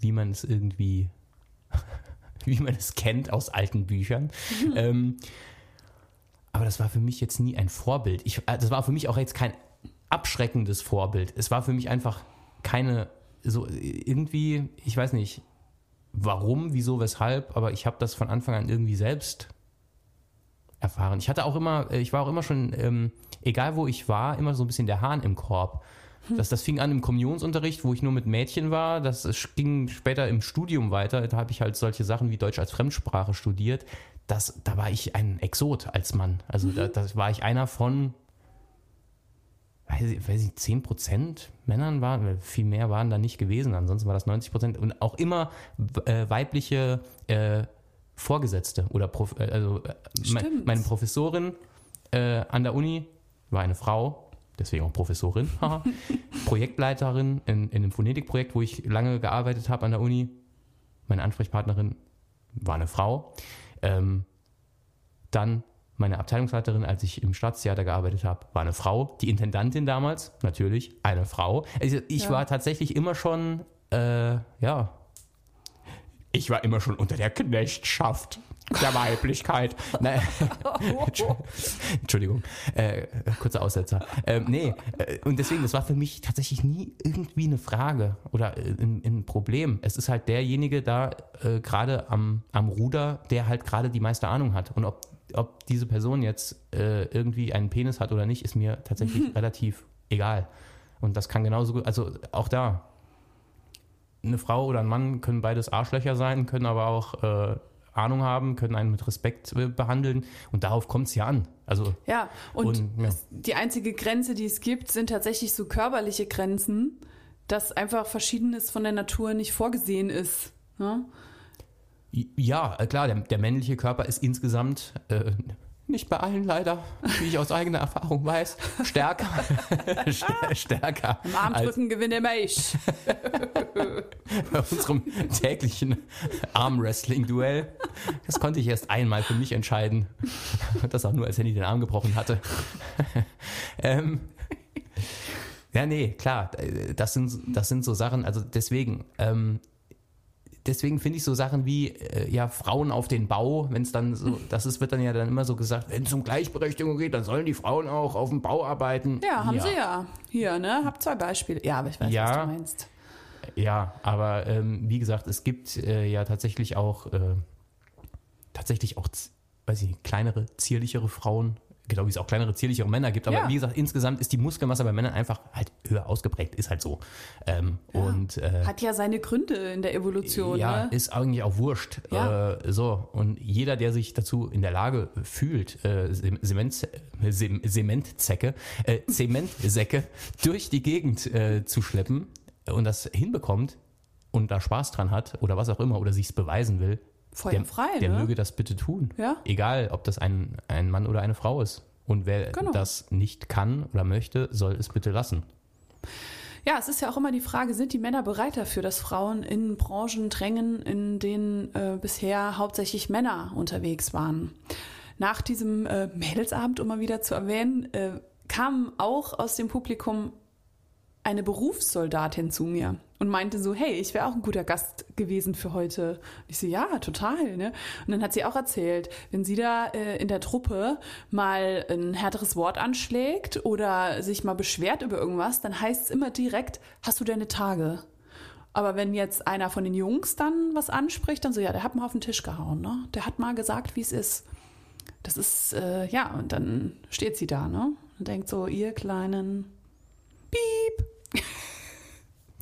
wie man es irgendwie, [laughs] wie man es kennt aus alten Büchern. Ähm, aber das war für mich jetzt nie ein Vorbild. Ich, äh, das war für mich auch jetzt kein abschreckendes Vorbild. Es war für mich einfach keine so irgendwie, ich weiß nicht, warum, wieso, weshalb, aber ich habe das von Anfang an irgendwie selbst erfahren. Ich hatte auch immer, äh, ich war auch immer schon, ähm, egal wo ich war, immer so ein bisschen der Hahn im Korb. Das, das fing an im Kommunionsunterricht, wo ich nur mit Mädchen war. Das ging später im Studium weiter. Da habe ich halt solche Sachen wie Deutsch als Fremdsprache studiert. Das, da war ich ein Exot als Mann. Also da, da war ich einer von, weiß ich, weiß ich 10 Prozent Männern waren, viel mehr waren da nicht gewesen. Ansonsten war das 90 Prozent. Und auch immer äh, weibliche äh, Vorgesetzte oder Prof, äh, also äh, me- Stimmt. meine Professorin äh, an der Uni war eine Frau, deswegen auch Professorin. [laughs] Projektleiterin in, in einem Phonetikprojekt, wo ich lange gearbeitet habe an der Uni. Meine Ansprechpartnerin war eine Frau. Ähm, dann meine Abteilungsleiterin, als ich im Staatstheater gearbeitet habe, war eine Frau. Die Intendantin damals, natürlich, eine Frau. Also ich Ja. war tatsächlich immer schon, äh, ja, ich war immer schon unter der Knechtschaft der Weiblichkeit. [laughs] Nein, [laughs] Entschuldigung, äh, kurzer Aussetzer. Ähm, nee, äh, und deswegen, das war für mich tatsächlich nie irgendwie eine Frage oder äh, ein, ein Problem. Es ist halt derjenige da äh, gerade am, am Ruder, der halt gerade die meiste Ahnung hat. Und ob, ob diese Person jetzt äh, irgendwie einen Penis hat oder nicht, ist mir tatsächlich [laughs] relativ egal. Und das kann genauso gut, also auch da, eine Frau oder ein Mann können beides Arschlöcher sein, können aber auch äh, Ahnung haben, können einen mit Respekt äh, behandeln und darauf kommt es ja an. Also Ja, und, Und, ja. die einzige Grenze, die es gibt, sind tatsächlich so körperliche Grenzen, dass einfach Verschiedenes von der Natur nicht vorgesehen ist. Ne? Ja, äh, klar, der, der männliche Körper ist insgesamt äh, nicht bei allen leider, wie ich aus eigener Erfahrung weiß, stärker. [laughs] stärker. Im Armdrücken gewinnt immer ich. [laughs] bei unserem täglichen Armwrestling-Duell. Das konnte ich erst einmal für mich entscheiden. Das auch nur, als Henny den Arm gebrochen hatte. [laughs] ähm, ja, nee, klar, das sind, das sind so Sachen, also deswegen, ähm, deswegen finde ich so Sachen wie äh, ja Frauen auf den Bau, wenn es dann so, das ist, wird dann ja dann immer so gesagt, wenn es um Gleichberechtigung geht, dann sollen die Frauen auch auf dem Bau arbeiten. Ja, haben ja. sie ja. Hier, ne? Hab zwei Beispiele. Ja, aber ich weiß, ja, was du meinst. Ja, aber ähm, wie gesagt, es gibt äh, ja tatsächlich auch äh, tatsächlich auch, weiß ich, kleinere, zierlichere Frauen genau wie es auch kleinere, zierlichere Männer gibt. Aber ja. wie gesagt, insgesamt ist die Muskelmasse bei Männern einfach halt höher ausgeprägt, ist halt so. Ähm, ja. und, äh, Hat ja seine Gründe in der Evolution. Ja, ne? ist eigentlich auch wurscht. Ja. Äh, so, und jeder, der sich dazu in der Lage fühlt, äh, Zement, Zementzecke, äh, Zementsäcke [laughs] durch die Gegend äh, zu schleppen und das hinbekommt und da Spaß dran hat oder was auch immer oder sich es beweisen will, Feuer frei, der ne? möge das bitte tun. Ja. Egal, ob das ein, ein Mann oder eine Frau ist. Und wer genau. das nicht kann oder möchte, soll es bitte lassen. Ja, es ist ja auch immer die Frage, sind die Männer bereit dafür, dass Frauen in Branchen drängen, in denen äh, bisher hauptsächlich Männer unterwegs waren? Nach diesem äh, Mädelsabend, um mal wieder zu erwähnen, äh, kamen auch aus dem Publikum eine Berufssoldatin zu mir und meinte so, hey, ich wäre auch ein guter Gast gewesen für heute. Und ich so, ja, total. Ne? Und dann hat sie auch erzählt, wenn sie da äh, in der Truppe mal ein härteres Wort anschlägt oder sich mal beschwert über irgendwas, dann heißt es immer direkt, hast du deine Tage? Aber wenn jetzt einer von den Jungs dann was anspricht, dann so, ja, der hat mal auf den Tisch gehauen, ne? Der hat mal gesagt, wie es ist. Das ist, äh, ja, und dann steht sie da, ne? Und denkt so, ihr kleinen Piep, [laughs]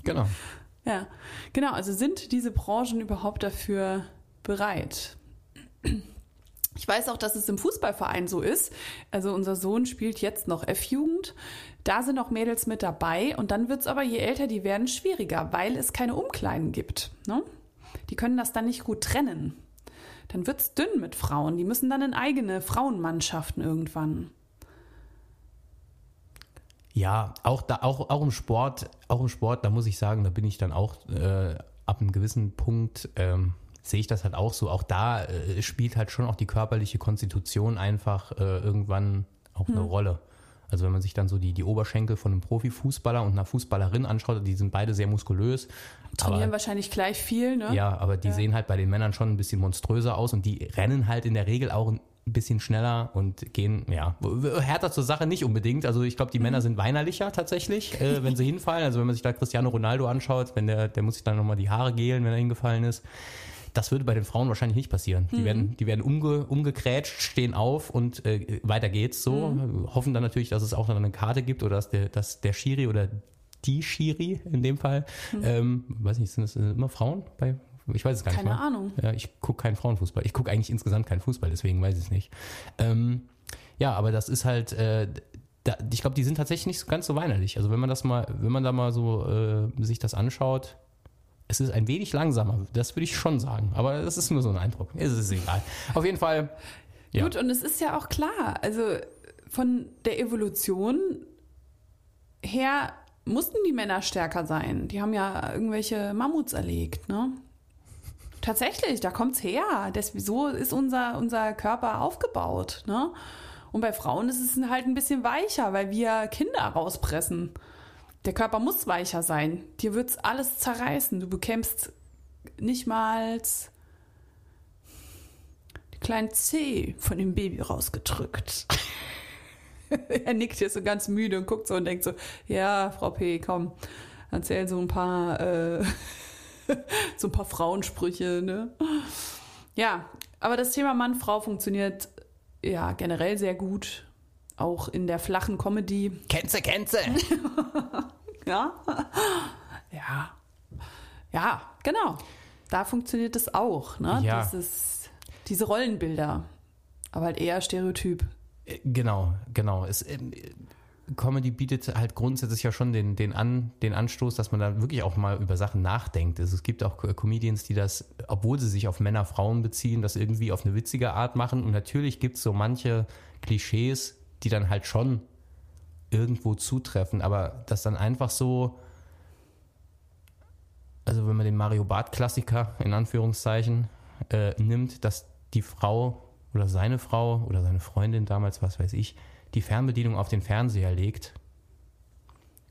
Genau. Ja, genau. Also sind diese Branchen überhaupt dafür bereit? Ich weiß auch, dass es im Fußballverein so ist. Also unser Sohn spielt jetzt noch F-Jugend. Da sind auch Mädels mit dabei. Und dann wird es aber, je älter die werden, schwieriger, weil es keine Umkleiden gibt. Ne? Die können das dann nicht gut trennen. Dann wird es dünn mit Frauen. Die müssen dann in eigene Frauenmannschaften irgendwann. Ja, auch da, auch, auch im Sport, auch im Sport, da muss ich sagen, da bin ich dann auch äh, ab einem gewissen Punkt ähm, sehe ich das halt auch so. Auch da äh, spielt halt schon auch die körperliche Konstitution einfach äh, irgendwann auch hm. eine Rolle. Also wenn man sich dann so die, die Oberschenkel von einem Profifußballer und einer Fußballerin anschaut, die sind beide sehr muskulös. Trainieren aber, wahrscheinlich gleich viel, ne? Ja, aber die ja. sehen halt bei den Männern schon ein bisschen monströser aus und die rennen halt in der Regel auch ein bisschen schneller und gehen, ja, härter zur Sache nicht unbedingt. Also ich glaube, die mhm. Männer sind weinerlicher tatsächlich, äh, [laughs] wenn sie hinfallen. Also wenn man sich da Cristiano Ronaldo anschaut, wenn der, der muss sich dann nochmal die Haare gelen, wenn er hingefallen ist. Das würde bei den Frauen wahrscheinlich nicht passieren. Die mhm. werden, die werden umge, umgekrätscht, stehen auf und äh, weiter geht's so. Mhm. Hoffen dann natürlich, dass es auch noch eine Karte gibt oder dass der, dass der Schiri oder die Schiri in dem Fall, mhm. ähm, weiß nicht, sind das immer Frauen bei ich weiß es gar Keine nicht. Keine Ahnung. Ja, ich gucke keinen Frauenfußball. Ich gucke eigentlich insgesamt keinen Fußball, deswegen weiß ich es nicht. Ähm, ja, aber das ist halt, äh, da, ich glaube, die sind tatsächlich nicht ganz so weinerlich. Also wenn man das mal, wenn man da mal so äh, sich das anschaut, es ist ein wenig langsamer, das würde ich schon sagen. Aber das ist nur so ein Eindruck. Es ist egal. Auf jeden Fall. Ja. Gut, und es ist ja auch klar, also von der Evolution her mussten die Männer stärker sein. Die haben ja irgendwelche Mammuts erlegt, ne? Tatsächlich, da kommt's her. Das, so ist unser, unser Körper aufgebaut. Ne? Und bei Frauen ist es halt ein bisschen weicher, weil wir Kinder rauspressen. Der Körper muss weicher sein. Dir wird's alles zerreißen. Du bekämpfst nicht mal die kleinen C von dem Baby rausgedrückt. [laughs] er nickt hier so ganz müde und guckt so und denkt so, ja, Frau P., komm, erzähl so ein paar äh, [laughs] so ein paar Frauensprüche, ne? Ja, aber das Thema Mann-Frau funktioniert ja generell sehr gut. Auch in der flachen Comedy. Kennze, kennze! [laughs] ja. Ja. Ja, genau. Da funktioniert es auch, ne? Ja. Dieses, diese Rollenbilder. Aber halt eher Stereotyp. Genau, genau. Es, äh, Comedy bietet halt grundsätzlich ja schon den, den, An, den Anstoß, dass man da wirklich auch mal über Sachen nachdenkt. Also es gibt auch Comedians, die das, obwohl sie sich auf Männer, Frauen beziehen, das irgendwie auf eine witzige Art machen. Und natürlich gibt es so manche Klischees, die dann halt schon irgendwo zutreffen, aber das dann einfach so, also wenn man den Mario Barth-Klassiker in Anführungszeichen äh, nimmt, dass die Frau oder seine Frau oder seine Freundin damals, was weiß ich, die Fernbedienung auf den Fernseher legt.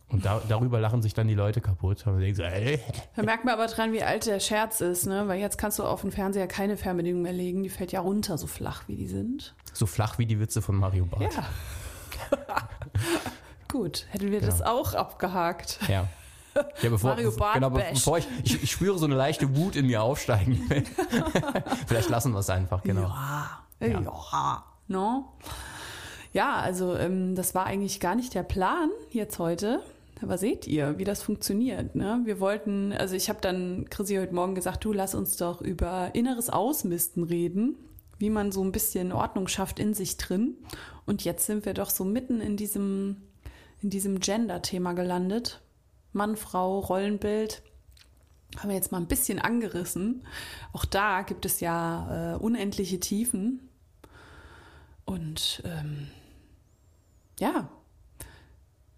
Und da, darüber lachen sich dann die Leute kaputt. Und denken so, ey. Da merkt man aber dran, wie alt der Scherz ist, ne? Weil jetzt kannst du auf den Fernseher keine Fernbedienung mehr legen. Die fällt ja runter, so flach wie die sind. So flach wie die Witze von Mario Barth. Ja. [laughs] Gut, hätten wir genau. das auch abgehakt. Ja. Ja, bevor, Mario Barth genau, bevor ich, ich, ich, spüre so eine leichte Wut in mir aufsteigen. [laughs] Vielleicht lassen wir es einfach, genau. Ja, ja. ja. No? Ja, also ähm, das war eigentlich gar nicht der Plan jetzt heute. Aber seht ihr, wie das funktioniert. Ne? Wir wollten, also ich habe dann Chrissy heute Morgen gesagt, du lass uns doch über inneres Ausmisten reden, wie man so ein bisschen Ordnung schafft in sich drin. Und jetzt sind wir doch so mitten in diesem, in diesem Gender-Thema gelandet. Mann, Frau, Rollenbild. Haben wir jetzt mal ein bisschen angerissen. Auch da gibt es ja äh, unendliche Tiefen. Und ähm, ja,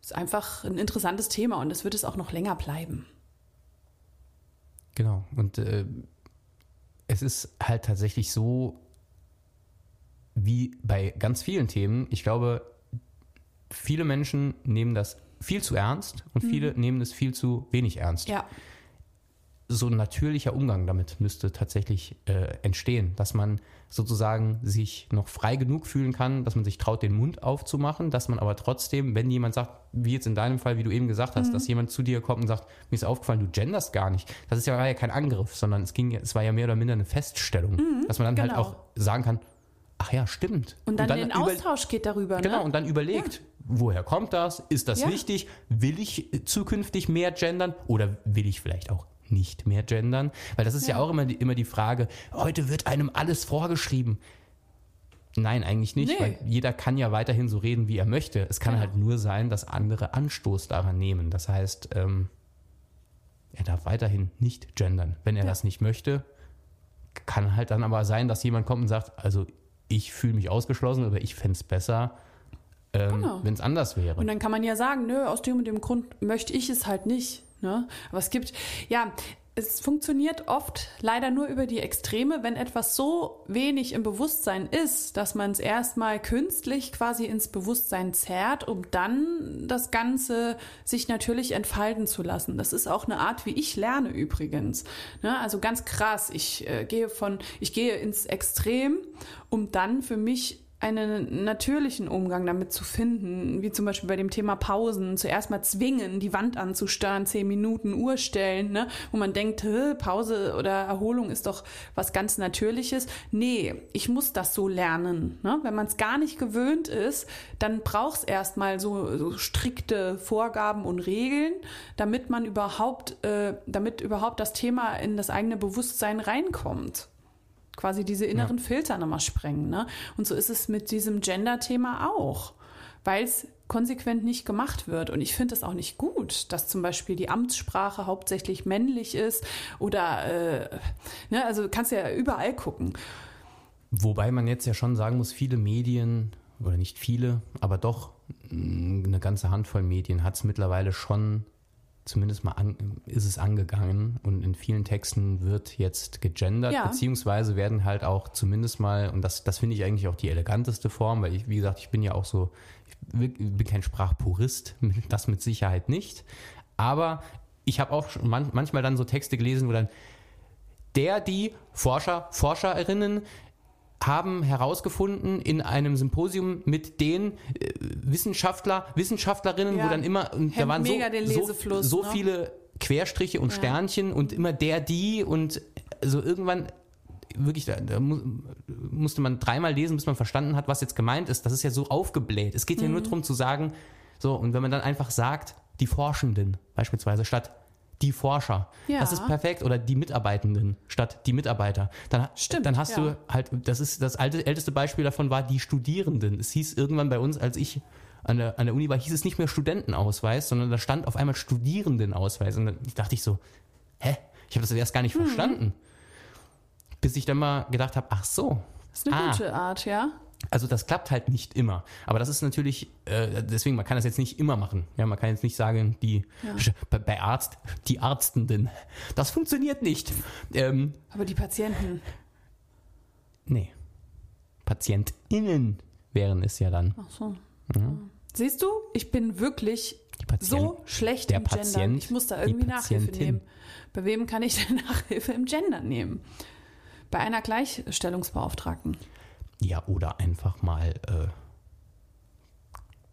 ist einfach ein interessantes Thema und es wird es auch noch länger bleiben. Genau. Und äh, es ist halt tatsächlich so, wie bei ganz vielen Themen. Ich glaube, viele Menschen nehmen das viel zu ernst und mhm. viele nehmen es viel zu wenig ernst. Ja so ein natürlicher Umgang damit müsste tatsächlich äh, entstehen, dass man sozusagen sich noch frei genug fühlen kann, dass man sich traut, den Mund aufzumachen, dass man aber trotzdem, wenn jemand sagt, wie jetzt in deinem Fall, wie du eben gesagt hast, mhm. dass jemand zu dir kommt und sagt, mir ist aufgefallen, du genderst gar nicht. Das ist ja, war ja kein Angriff, sondern es ging, es war ja mehr oder minder eine Feststellung, mhm, dass man dann halt genau. halt auch sagen kann, ach ja, stimmt. Und dann, und dann den Austausch geht darüber. Genau, ne? und dann überlegt, ja. woher kommt das? Ist das ja. wichtig? Will ich zukünftig mehr gendern oder will ich vielleicht auch nicht mehr gendern? Weil das ist ja, ja auch immer die, immer die Frage, heute wird einem alles vorgeschrieben. Nein, eigentlich nicht, nee. weil jeder kann ja weiterhin so reden, wie er möchte. Es kann ja. halt nur sein, dass andere Anstoß daran nehmen. Das heißt, ähm, er darf weiterhin nicht gendern. Wenn er ja. das nicht möchte, kann halt dann aber sein, dass jemand kommt und sagt, also ich fühle mich ausgeschlossen oder ich fände es besser, ähm, genau. wenn es anders wäre. Und dann kann man ja sagen, nö, aus dem und dem Grund möchte ich es halt nicht. Ne? Aber es gibt, ja, es funktioniert oft leider nur über die Extreme, wenn etwas so wenig im Bewusstsein ist, dass man es erstmal künstlich quasi ins Bewusstsein zerrt, um dann das Ganze sich natürlich entfalten zu lassen. Das ist auch eine Art, wie ich lerne übrigens. Ne? Also ganz krass. Ich äh, gehe von, ich gehe ins Extrem, um dann für mich einen natürlichen Umgang damit zu finden, wie zum Beispiel bei dem Thema Pausen, zuerst mal zwingen, die Wand anzustarren, zehn Minuten Uhr stellen, ne? wo man denkt, Pause oder Erholung ist doch was ganz Natürliches. Nee, ich muss das so lernen. Ne? Wenn man es gar nicht gewöhnt ist, dann braucht es erstmal so, so strikte Vorgaben und Regeln, damit man überhaupt, äh, damit überhaupt das Thema in das eigene Bewusstsein reinkommt quasi diese inneren ja. Filter nochmal sprengen. Ne? Und so ist es mit diesem Gender-Thema auch, weil es konsequent nicht gemacht wird. Und ich finde es auch nicht gut, dass zum Beispiel die Amtssprache hauptsächlich männlich ist oder, äh, ne, also kannst ja überall gucken. Wobei man jetzt ja schon sagen muss, viele Medien, oder nicht viele, aber doch eine ganze Handvoll Medien hat es mittlerweile schon zumindest mal an, ist es angegangen und in vielen Texten wird jetzt gegendert, ja. beziehungsweise werden halt auch zumindest mal, und das, das finde ich eigentlich auch die eleganteste Form, weil ich, wie gesagt, ich bin ja auch so, ich bin kein Sprachpurist, [laughs] das mit Sicherheit nicht, aber ich habe auch manchmal dann so Texte gelesen, wo dann der, die Forscher, Forscherinnen haben herausgefunden in einem Symposium mit den äh, Wissenschaftler, Wissenschaftlerinnen, ja, wo dann immer, und da waren so, so, so ne? viele Querstriche und ja. Sternchen und immer der, die und so irgendwann wirklich, da, da musste man dreimal lesen, bis man verstanden hat, was jetzt gemeint ist. Das ist ja so aufgebläht. Es geht mhm. ja nur mhm. darum zu sagen, so, und wenn man dann einfach sagt, die Forschenden, beispielsweise, statt die Forscher. Ja. Das ist perfekt. Oder die Mitarbeitenden statt die Mitarbeiter. Dann, Stimmt, dann hast ja. du halt, das ist das alte, älteste Beispiel davon war die Studierenden. Es hieß irgendwann bei uns, als ich an der, an der Uni war, hieß es nicht mehr Studentenausweis, sondern da stand auf einmal Studierendenausweis. Und dann dachte ich so, hä? Ich habe das erst gar nicht Mhm. verstanden. Bis ich dann mal gedacht habe, ach so. Das ist eine ah, gute Art, ja. Also das klappt halt nicht immer. Aber das ist natürlich, äh, deswegen, man kann das jetzt nicht immer machen. Ja, man kann jetzt nicht sagen, die bei, bei Arzt, die Arztenden, das funktioniert nicht. Ähm, Aber die Patienten, nee. PatientInnen wären es ja dann. ach so. Siehst du, ich bin wirklich Patient, so schlecht im Gendern. Patient, Ich muss da irgendwie Nachhilfe nehmen. Bei wem kann ich denn [laughs] Nachhilfe im Gendern nehmen? Bei einer Gleichstellungsbeauftragten. Ja, oder einfach mal, äh,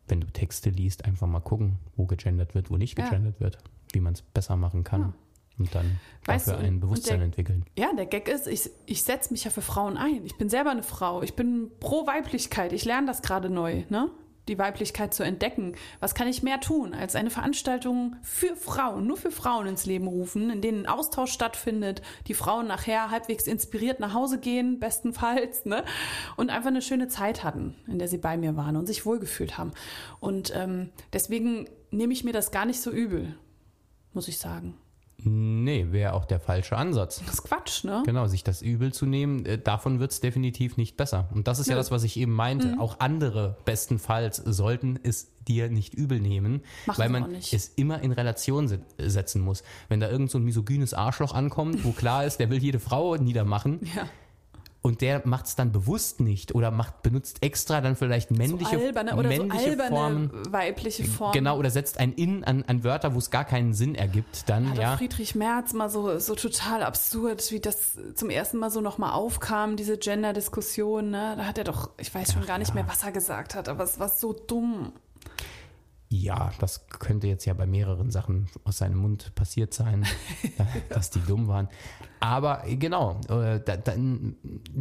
wenn du Texte liest, einfach mal gucken, wo gegendert wird, wo nicht Ja. gegendert wird, wie man es besser machen kann. Ja. Und dann Weißt dafür du, ein Bewusstsein der- entwickeln. Ja, der Gag ist, ich, ich setze mich ja für Frauen ein. Ich bin selber eine Frau. Ich bin pro Weiblichkeit. Ich lerne das gerade neu, ne? Die Weiblichkeit zu entdecken. Was kann ich mehr tun, als eine Veranstaltung für Frauen, nur für Frauen ins Leben rufen, in denen ein Austausch stattfindet, die Frauen nachher halbwegs inspiriert nach Hause gehen, bestenfalls, ne? Und einfach eine schöne Zeit hatten, in der sie bei mir waren und sich wohlgefühlt haben. Und ähm, deswegen nehme ich mir das gar nicht so übel, muss ich sagen. Nee, wäre auch der falsche Ansatz. Das ist Quatsch, ne? Genau, sich das übel zu nehmen, äh, davon wird es definitiv nicht besser. Und das ist ja Nö. das, was ich eben meinte. Mhm. Auch andere bestenfalls sollten es dir nicht übel nehmen, Machen weil man es immer in Relation se setzen muss. Wenn da irgend so ein misogynes Arschloch ankommt, wo klar ist, der will jede Frau niedermachen Ja. Und der macht es dann bewusst nicht oder macht benutzt extra dann vielleicht männliche, so alberne oder so männliche alberne Formen. weibliche Formen. Genau, oder setzt ein In an, an Wörter, wo es gar keinen Sinn ergibt, dann, Hat ja. Friedrich Merz mal so, so total absurd, wie das zum ersten Mal so nochmal aufkam, diese Gender-Diskussion. Ne? Da hat er doch, ich weiß schon gar nicht mehr, was er gesagt hat, aber es war so dumm. Ja, das könnte jetzt ja bei mehreren Sachen aus seinem Mund passiert sein, [laughs] dass die dumm waren. Aber äh, genau, äh, da, da,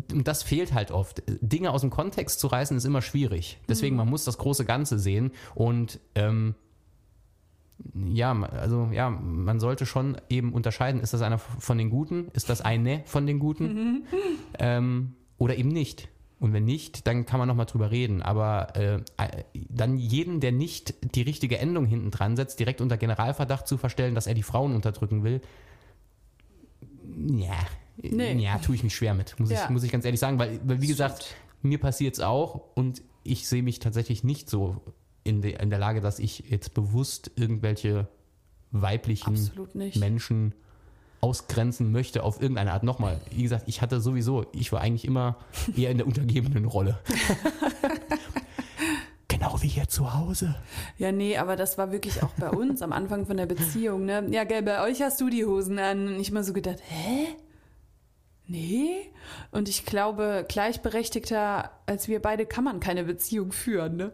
das fehlt halt oft. Dinge aus dem Kontext zu reißen ist immer schwierig. Deswegen, man muss das große Ganze sehen und ähm, ja, also ja, man sollte schon eben unterscheiden, ist das einer von den Guten, ist das eine von den Guten ähm, oder eben nicht. Und wenn nicht, dann kann man nochmal drüber reden. Aber äh, dann jeden, der nicht die richtige Endung hinten dran setzt, direkt unter Generalverdacht zu verstellen, dass er die Frauen unterdrücken will, ja, Nee. ja tue ich mich schwer mit, muss, Ja. ich, muss ich ganz ehrlich sagen. Weil, weil wie gesagt, mir passiert es auch und ich sehe mich tatsächlich nicht so in, de, in der Lage, dass ich jetzt bewusst irgendwelche weiblichen Absolut nicht. Menschen ausgrenzen möchte auf irgendeine Art. Nochmal, wie gesagt, ich hatte sowieso, ich war eigentlich immer eher in der untergebenen Rolle. [laughs] genau wie hier zu Hause. Ja, nee, aber das war wirklich auch bei uns am Anfang von der Beziehung. Ne? Ja, gell, bei euch hast du die Hosen an. Und ich immer so gedacht, hä? Nee? Und ich glaube, gleichberechtigter als wir beide kann man keine Beziehung führen. Ne?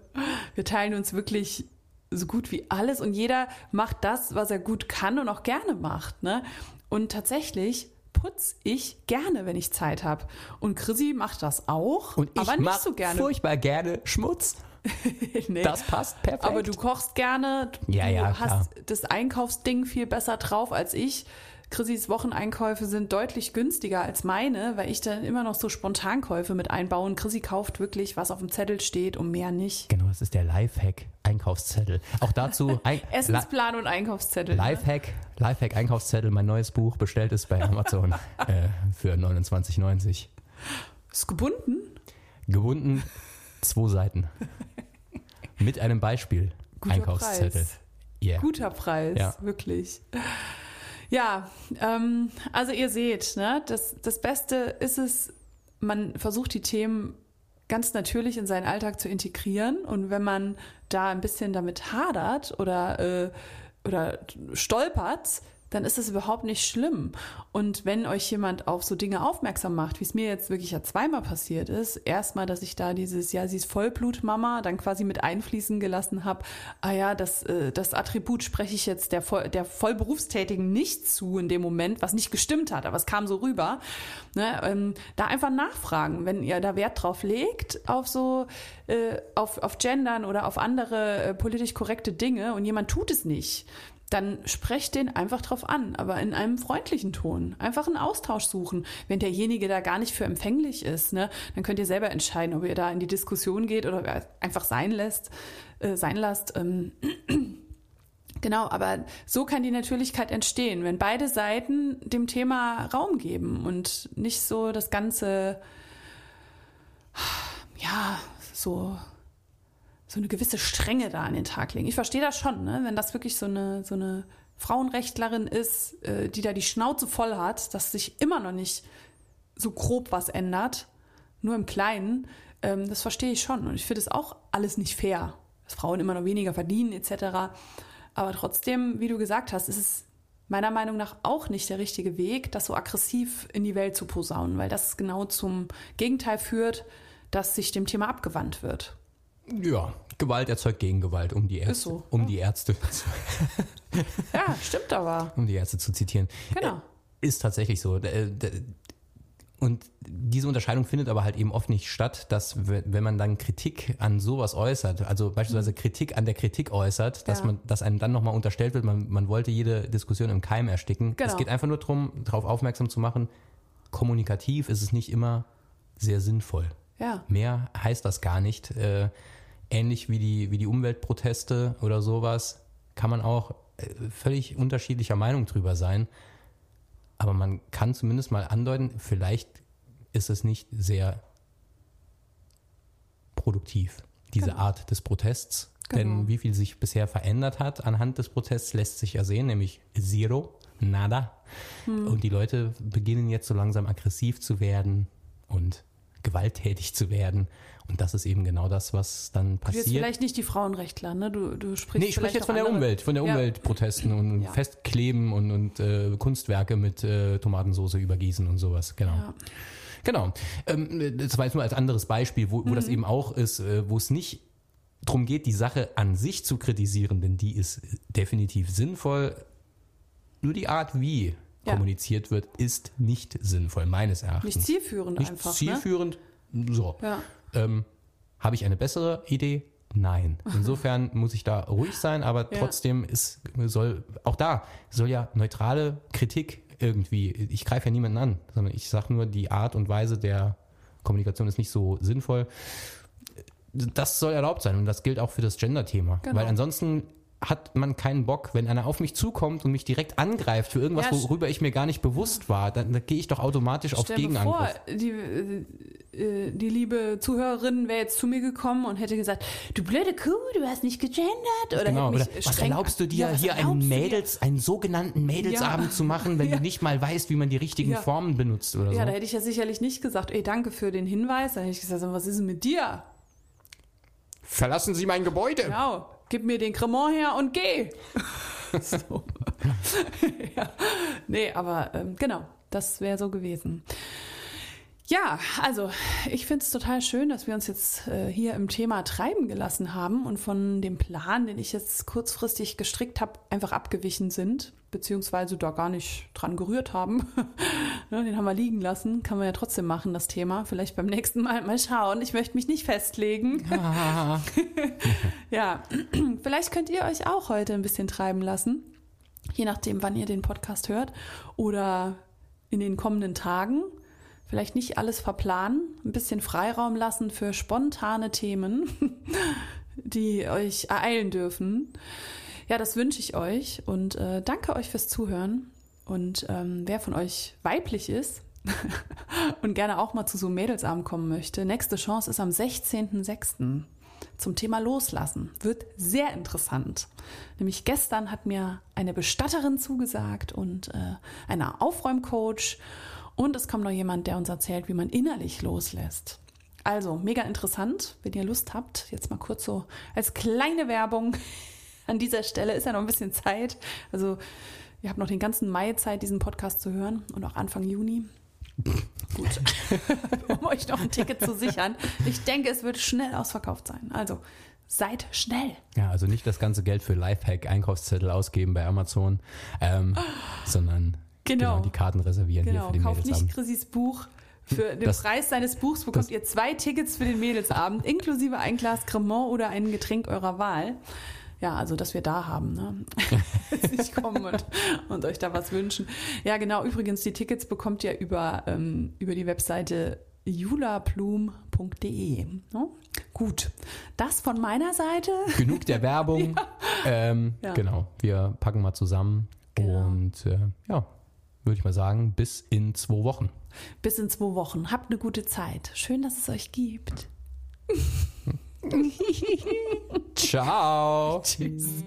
Wir teilen uns wirklich so gut wie alles und jeder macht das, was er gut kann und auch gerne macht. Ne? Und tatsächlich putz ich gerne, wenn ich Zeit habe. Und Chrissy macht das auch, Und ich aber nicht so gerne. furchtbar gerne Schmutz. [laughs] Nee. Das passt perfekt. Aber du kochst gerne, du Ja, ja, hast das Einkaufsding viel besser drauf als ich. Chrissys Wocheneinkäufe sind deutlich günstiger als meine, weil ich dann immer noch so Spontankäufe mit einbaue. Und Chrissy kauft wirklich, was auf dem Zettel steht und mehr nicht. Genau, das ist der Lifehack Einkaufszettel. Auch dazu [laughs] ein, Essensplan und Einkaufszettel. ne? Lifehack, Lifehack Einkaufszettel, mein neues Buch bestellt ist bei Amazon [laughs] äh, für 29,90. Ist gebunden? Gebunden, zwei Seiten. [laughs] Mit einem Beispiel. Guter Einkaufszettel. Preis. Yeah. Guter Preis, Ja. wirklich. Ja, ähm, also ihr seht, ne, das, das Beste ist es, man versucht die Themen ganz natürlich in seinen Alltag zu integrieren. Und wenn man da ein bisschen damit hadert oder, äh, oder stolpert, dann ist das überhaupt nicht schlimm. Und wenn euch jemand auf so Dinge aufmerksam macht, wie es mir jetzt wirklich ja zweimal passiert ist, erstmal, dass ich da dieses, ja, sie ist Vollblutmama, dann quasi mit einfließen gelassen habe, ah ja, das, äh, das Attribut spreche ich jetzt der, Voll, der Vollberufstätigen nicht zu in dem Moment, was nicht gestimmt hat, aber es kam so rüber. Ne, ähm, da einfach nachfragen, wenn ihr da Wert drauf legt, auf so, äh, auf, auf Gendern oder auf andere äh, politisch korrekte Dinge und jemand tut es nicht dann sprecht den einfach drauf an, aber in einem freundlichen Ton. Einfach einen Austausch suchen. Wenn derjenige da gar nicht für empfänglich ist, ne, dann könnt ihr selber entscheiden, ob ihr da in die Diskussion geht oder einfach sein lässt, äh, sein lasst. Ähm, [clears throat] Genau, aber so kann die Natürlichkeit entstehen, wenn beide Seiten dem Thema Raum geben und nicht so das Ganze, [sighs] ja, so so eine gewisse Strenge da an den Tag legen. Ich verstehe das schon, ne? wenn das wirklich so eine, so eine Frauenrechtlerin ist, äh, die da die Schnauze voll hat, dass sich immer noch nicht so grob was ändert, nur im Kleinen, ähm, das verstehe ich schon. Und ich finde es auch alles nicht fair, dass Frauen immer noch weniger verdienen etc. Aber trotzdem, wie du gesagt hast, ist es meiner Meinung nach auch nicht der richtige Weg, das so aggressiv in die Welt zu posaunen, weil das genau zum Gegenteil führt, dass sich dem Thema abgewandt wird. Ja, Gewalt erzeugt Gegengewalt, um die Ärzte, so, um ja. die Ärzte. [laughs] ja, stimmt aber. Um die Ärzte zu zitieren. Genau. Äh, ist tatsächlich so. Äh, und diese Unterscheidung findet aber halt eben oft nicht statt, dass wenn man dann Kritik an sowas äußert, also beispielsweise Kritik an der Kritik äußert, dass ja. man, dass einem dann nochmal unterstellt wird, man, man wollte jede Diskussion im Keim ersticken. Genau. Es geht einfach nur darum, darauf aufmerksam zu machen, kommunikativ ist es nicht immer sehr sinnvoll. Ja. Mehr heißt das gar nicht. Äh, ähnlich wie die, wie die Umweltproteste oder sowas, kann man auch äh, völlig unterschiedlicher Meinung drüber sein. Aber man kann zumindest mal andeuten, vielleicht ist es nicht sehr produktiv, diese genau. Art des Protests. Genau. Denn wie viel sich bisher verändert hat anhand des Protests, lässt sich ja sehen, nämlich zero, nada. Hm. Und die Leute beginnen jetzt so langsam aggressiv zu werden und gewalttätig zu werden. Und das ist eben genau das, was dann passiert. Du jetzt vielleicht nicht die Frauenrechtler, ne? Du, du sprichst Nee, ich spreche jetzt von der andere. Umwelt, von der ja. Umweltprotesten und ja. Festkleben und, und äh, Kunstwerke mit äh, Tomatensauce übergießen und sowas, genau. Ja. Genau. Ähm, das war jetzt nur als anderes Beispiel, wo, wo mhm. das eben auch ist, äh, wo es nicht darum geht, die Sache an sich zu kritisieren, denn die ist definitiv sinnvoll. Nur die Art, wie ja. kommuniziert wird, ist nicht sinnvoll, meines Erachtens. Nicht zielführend nicht einfach. Ne? Zielführend, ne? so. Ja. Ähm, Habe ich eine bessere Idee? Nein. Insofern [laughs] muss ich da ruhig sein, aber ja. trotzdem ist, soll, auch da soll ja neutrale Kritik irgendwie, ich greife ja niemanden an, sondern ich sage nur, die Art und Weise der Kommunikation ist nicht so sinnvoll. Das soll erlaubt sein und das gilt auch für das Gender-Thema. Genau. Weil ansonsten hat man keinen Bock, wenn einer auf mich zukommt und mich direkt angreift für irgendwas, ja, worüber ich mir gar nicht bewusst war, dann, dann gehe ich doch automatisch auf Gegenangriff. Vor, die, äh, die liebe Zuhörerin wäre jetzt zu mir gekommen und hätte gesagt, du blöde Kuh, du hast nicht gegendert. Oder, genau, oder was erlaubst du dir, ja, hier einen Mädels, einen sogenannten Mädelsabend ja. zu machen, wenn [laughs] du nicht mal weißt, wie man die richtigen Formen benutzt oder so? Ja, da hätte ich ja sicherlich nicht gesagt, ey, danke für den Hinweis. Da hätte ich gesagt, was ist denn mit dir? Verlassen Sie mein Gebäude. Genau gib mir den Cremant her und geh. [laughs] so. [laughs] ja. Nee, aber ähm, genau, das wäre so gewesen. Ja, also ich finde es total schön, dass wir uns jetzt äh, hier im Thema treiben gelassen haben und von dem Plan, den ich jetzt kurzfristig gestrickt habe, einfach abgewichen sind, beziehungsweise da gar nicht dran gerührt haben. [laughs] ne, den haben wir liegen lassen, kann man ja trotzdem machen, das Thema. Vielleicht beim nächsten Mal mal schauen. Ich möchte mich nicht festlegen. [laughs] ja, [clears throat] vielleicht könnt ihr euch auch heute ein bisschen treiben lassen, je nachdem, wann ihr den Podcast hört oder in den kommenden Tagen vielleicht nicht alles verplanen, ein bisschen Freiraum lassen für spontane Themen, [laughs] die euch ereilen dürfen. Ja, das wünsche ich euch und äh, danke euch fürs Zuhören. Und ähm, wer von euch weiblich ist [laughs] und gerne auch mal zu so Mädelsabend kommen möchte, nächste Chance ist am 16.06. zum Thema Loslassen. Wird sehr interessant. Nämlich gestern hat mir eine Bestatterin zugesagt und äh, eine Aufräumcoach. Und es kommt noch jemand, der uns erzählt, wie man innerlich loslässt. Also, mega interessant. Wenn ihr Lust habt, jetzt mal kurz so als kleine Werbung [laughs] an dieser Stelle ist ja noch ein bisschen Zeit. Also, ihr habt noch den ganzen Mai Zeit, diesen Podcast zu hören und auch Anfang Juni. Gut, [laughs] um euch noch ein Ticket zu sichern. Ich denke, es wird schnell ausverkauft sein. Also, seid schnell. Ja, also nicht das ganze Geld für Lifehack-Einkaufszettel ausgeben bei Amazon, ähm, [gasps] sondern Genau. genau die Karten reservieren genau. hier für den Kauft Mädelsabend. nicht Chrissys Buch. Für [laughs] den das, Preis seines Buchs bekommt ihr zwei Tickets für den Mädelsabend, inklusive ein Glas Cremant oder ein Getränk eurer Wahl. ja, also dass wir da haben, ne? [laughs] nicht kommen und, und, euch da was wünschen. Ja, genau. Übrigens, die Tickets bekommt ihr über, ähm, über die Webseite julaplum.de. Ne? Gut, das von meiner Seite. Genug der [laughs] Werbung. ja. Ähm, ja. Genau, wir packen mal zusammen genau. und äh, ja, würde ich mal sagen, bis in zwei Wochen. Bis in zwei Wochen. Habt eine gute Zeit. Schön, dass es euch gibt. [laughs] Ciao. [laughs] Tschüss.